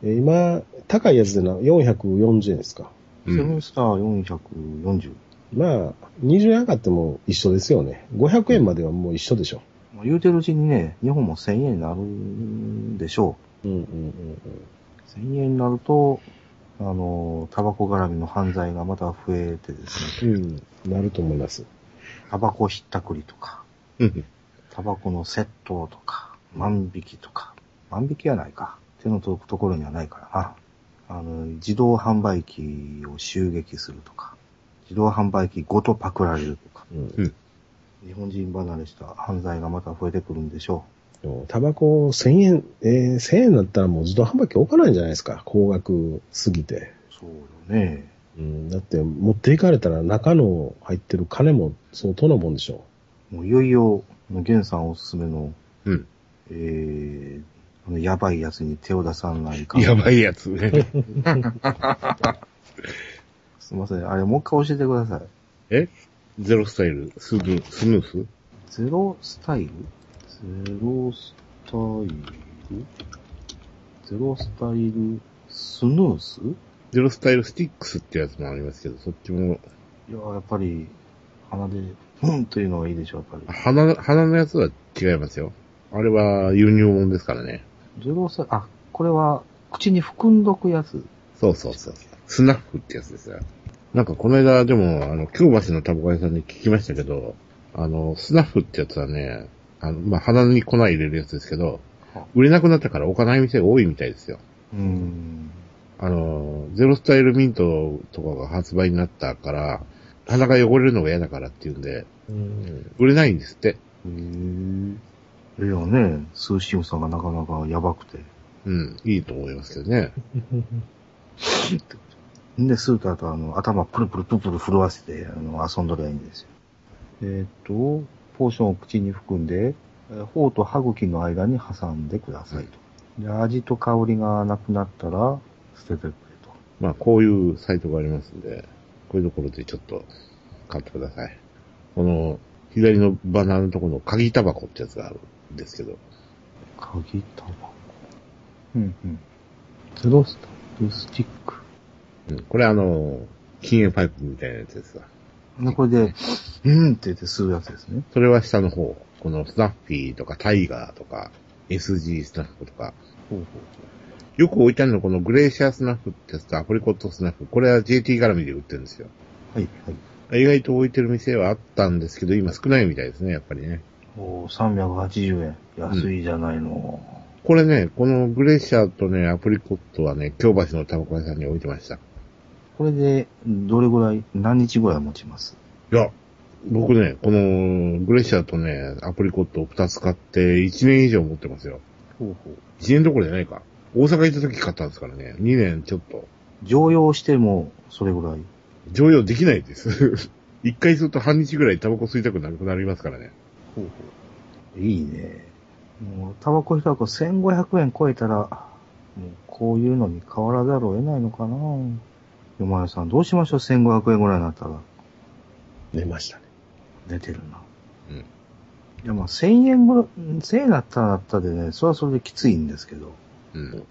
え今、高いやつでな、440円ですか。うんセブンスター440。まあ、20円上がっても一緒ですよね。500円まではもう一緒でしょ。まあ、言うてるうちにね、日本も1000円になるんでしょうんうんうんう。1000円になると、あの、タバコ絡みの犯罪がまた増えてですね、うん。うん。なると思います。タバコひったくりとか、うん。タバコの窃盗とか、万引きとか、万引きはないか。手の届くところにはないからな。あの、自動販売機を襲撃するとか、自動販売機ごとパクられるとか、うん。日本人離れした犯罪がまた増えてくるんでしょでもタバコ1000円、えー、1000円だったらもう自動販売機置かないんじゃないですか。高額すぎて。う。そうよね。うん。だって持っていかれたら中の入ってる金も相当なもんでしょもういよいよゲンさんおすすめの、うん。えー、やばいやつに手を出さないかん。やばいやつね。すいません。あれ、もう一回教えてください。え？ゼロスタイル、スヌー、スヌース？ゼロスタイル？ゼロスタイル？ゼロスタイル、スヌース？ゼロスタイルスティックスってやつもありますけど、そっちも、いや、やっぱり、鼻で、ふんというのがいいでしょ、やっぱ鼻、鼻のやつは違いますよ。あれは輸入物ですからね。り。ゼロスタイル、あ、これは、口に含んどくやつ。そうそうそう。スナッフってやつですよ。なんかこの間でも、あの、京橋のタバコ屋さんに聞きましたけど、あの、スナッフってやつはね、あの、まあ、鼻に粉入れるやつですけどは、売れなくなったから置かない店が多いみたいですよ。うーん。あの、ゼロスタイルミントとかが発売になったから、鼻が汚れるのが嫌だからっていうんで、うん。売れないんですって。へーいやね、スーシムさんがなかなかやばくて。うん、いいと思いますけどね。ん で、スーターとあの、頭プルプルプルプル震わせて、あの、遊んどりゃいいんですよ。えっ、と、ポーションを口に含んで、えー頬と歯茎の間に挟んでくださいと。で、味と香りがなくなったら、捨ててくれと。まあ、こういうサイトがありますんで、こういうところでちょっと買ってください。この、左のバナーのところの鍵タバコってやつがあるんですけど、鍵タバコ？うんうん。ゼロスタイルスティック。うん、これあの、禁煙パイプみたいなやつですわ。で、これで、うんって言って吸うやつですね。それは下の方。このスナッフィーとかタイガーとか、SG スナッフとか、ほうほよく置いてあるのはこのグレーシアスナッフってやつとアプリコットスナッフ。これは JT 絡みで売ってるんですよ。う。はい、はい。意外と置いてる店はあったんですけど、今少ないみたいですね、やっぱりね。おー380円。安いじゃないの。これね、このグレーシアとね、アプリコットはね、京橋のタバコ屋さんに置いてました。これで、どれぐらい、何日ぐらい持ちます？いや、僕ね、このグレーシアとね、アプリコットを2つ買って1年以上持ってますよ。ほうほう。1年どころじゃないか。大阪行った時買ったんですからね。2年ちょっと。常用しても、それぐらい。常用できないです。一回すると半日ぐらいタバコ吸いたくなくなりますからね。ほうほう。いいね。もう、タバコ一箱1500円超えたら、もう、こういうのに変わらざるを得ないのかな山根さん、どうしましょう ?1500 円ぐらいになったら。寝ましたね。出てるな。うん。いや、まあ、1000円ぐらい、1000円だったらだったでね、それはそれできついんですけど。うん。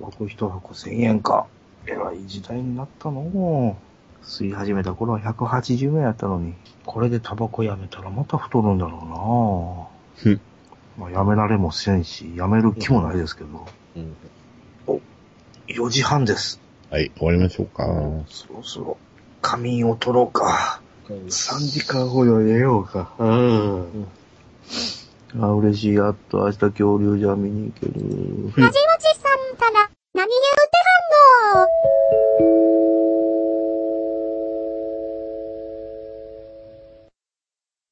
僕一箱1000円か。えらい時代になったの吸い始めた頃は180円やったのに、これでタバコやめたらまた太るんだろうなふんまあやめられもせんし、やめる気もないですけど。うん4時半です。はい、終わりましょうか。そろそろ仮眠を取ろうか。3時間ほど寝ようか。うん。んあ、嬉しい。やっと明日恐竜じゃ見に行ける。はじまちさんから、何言うてはんの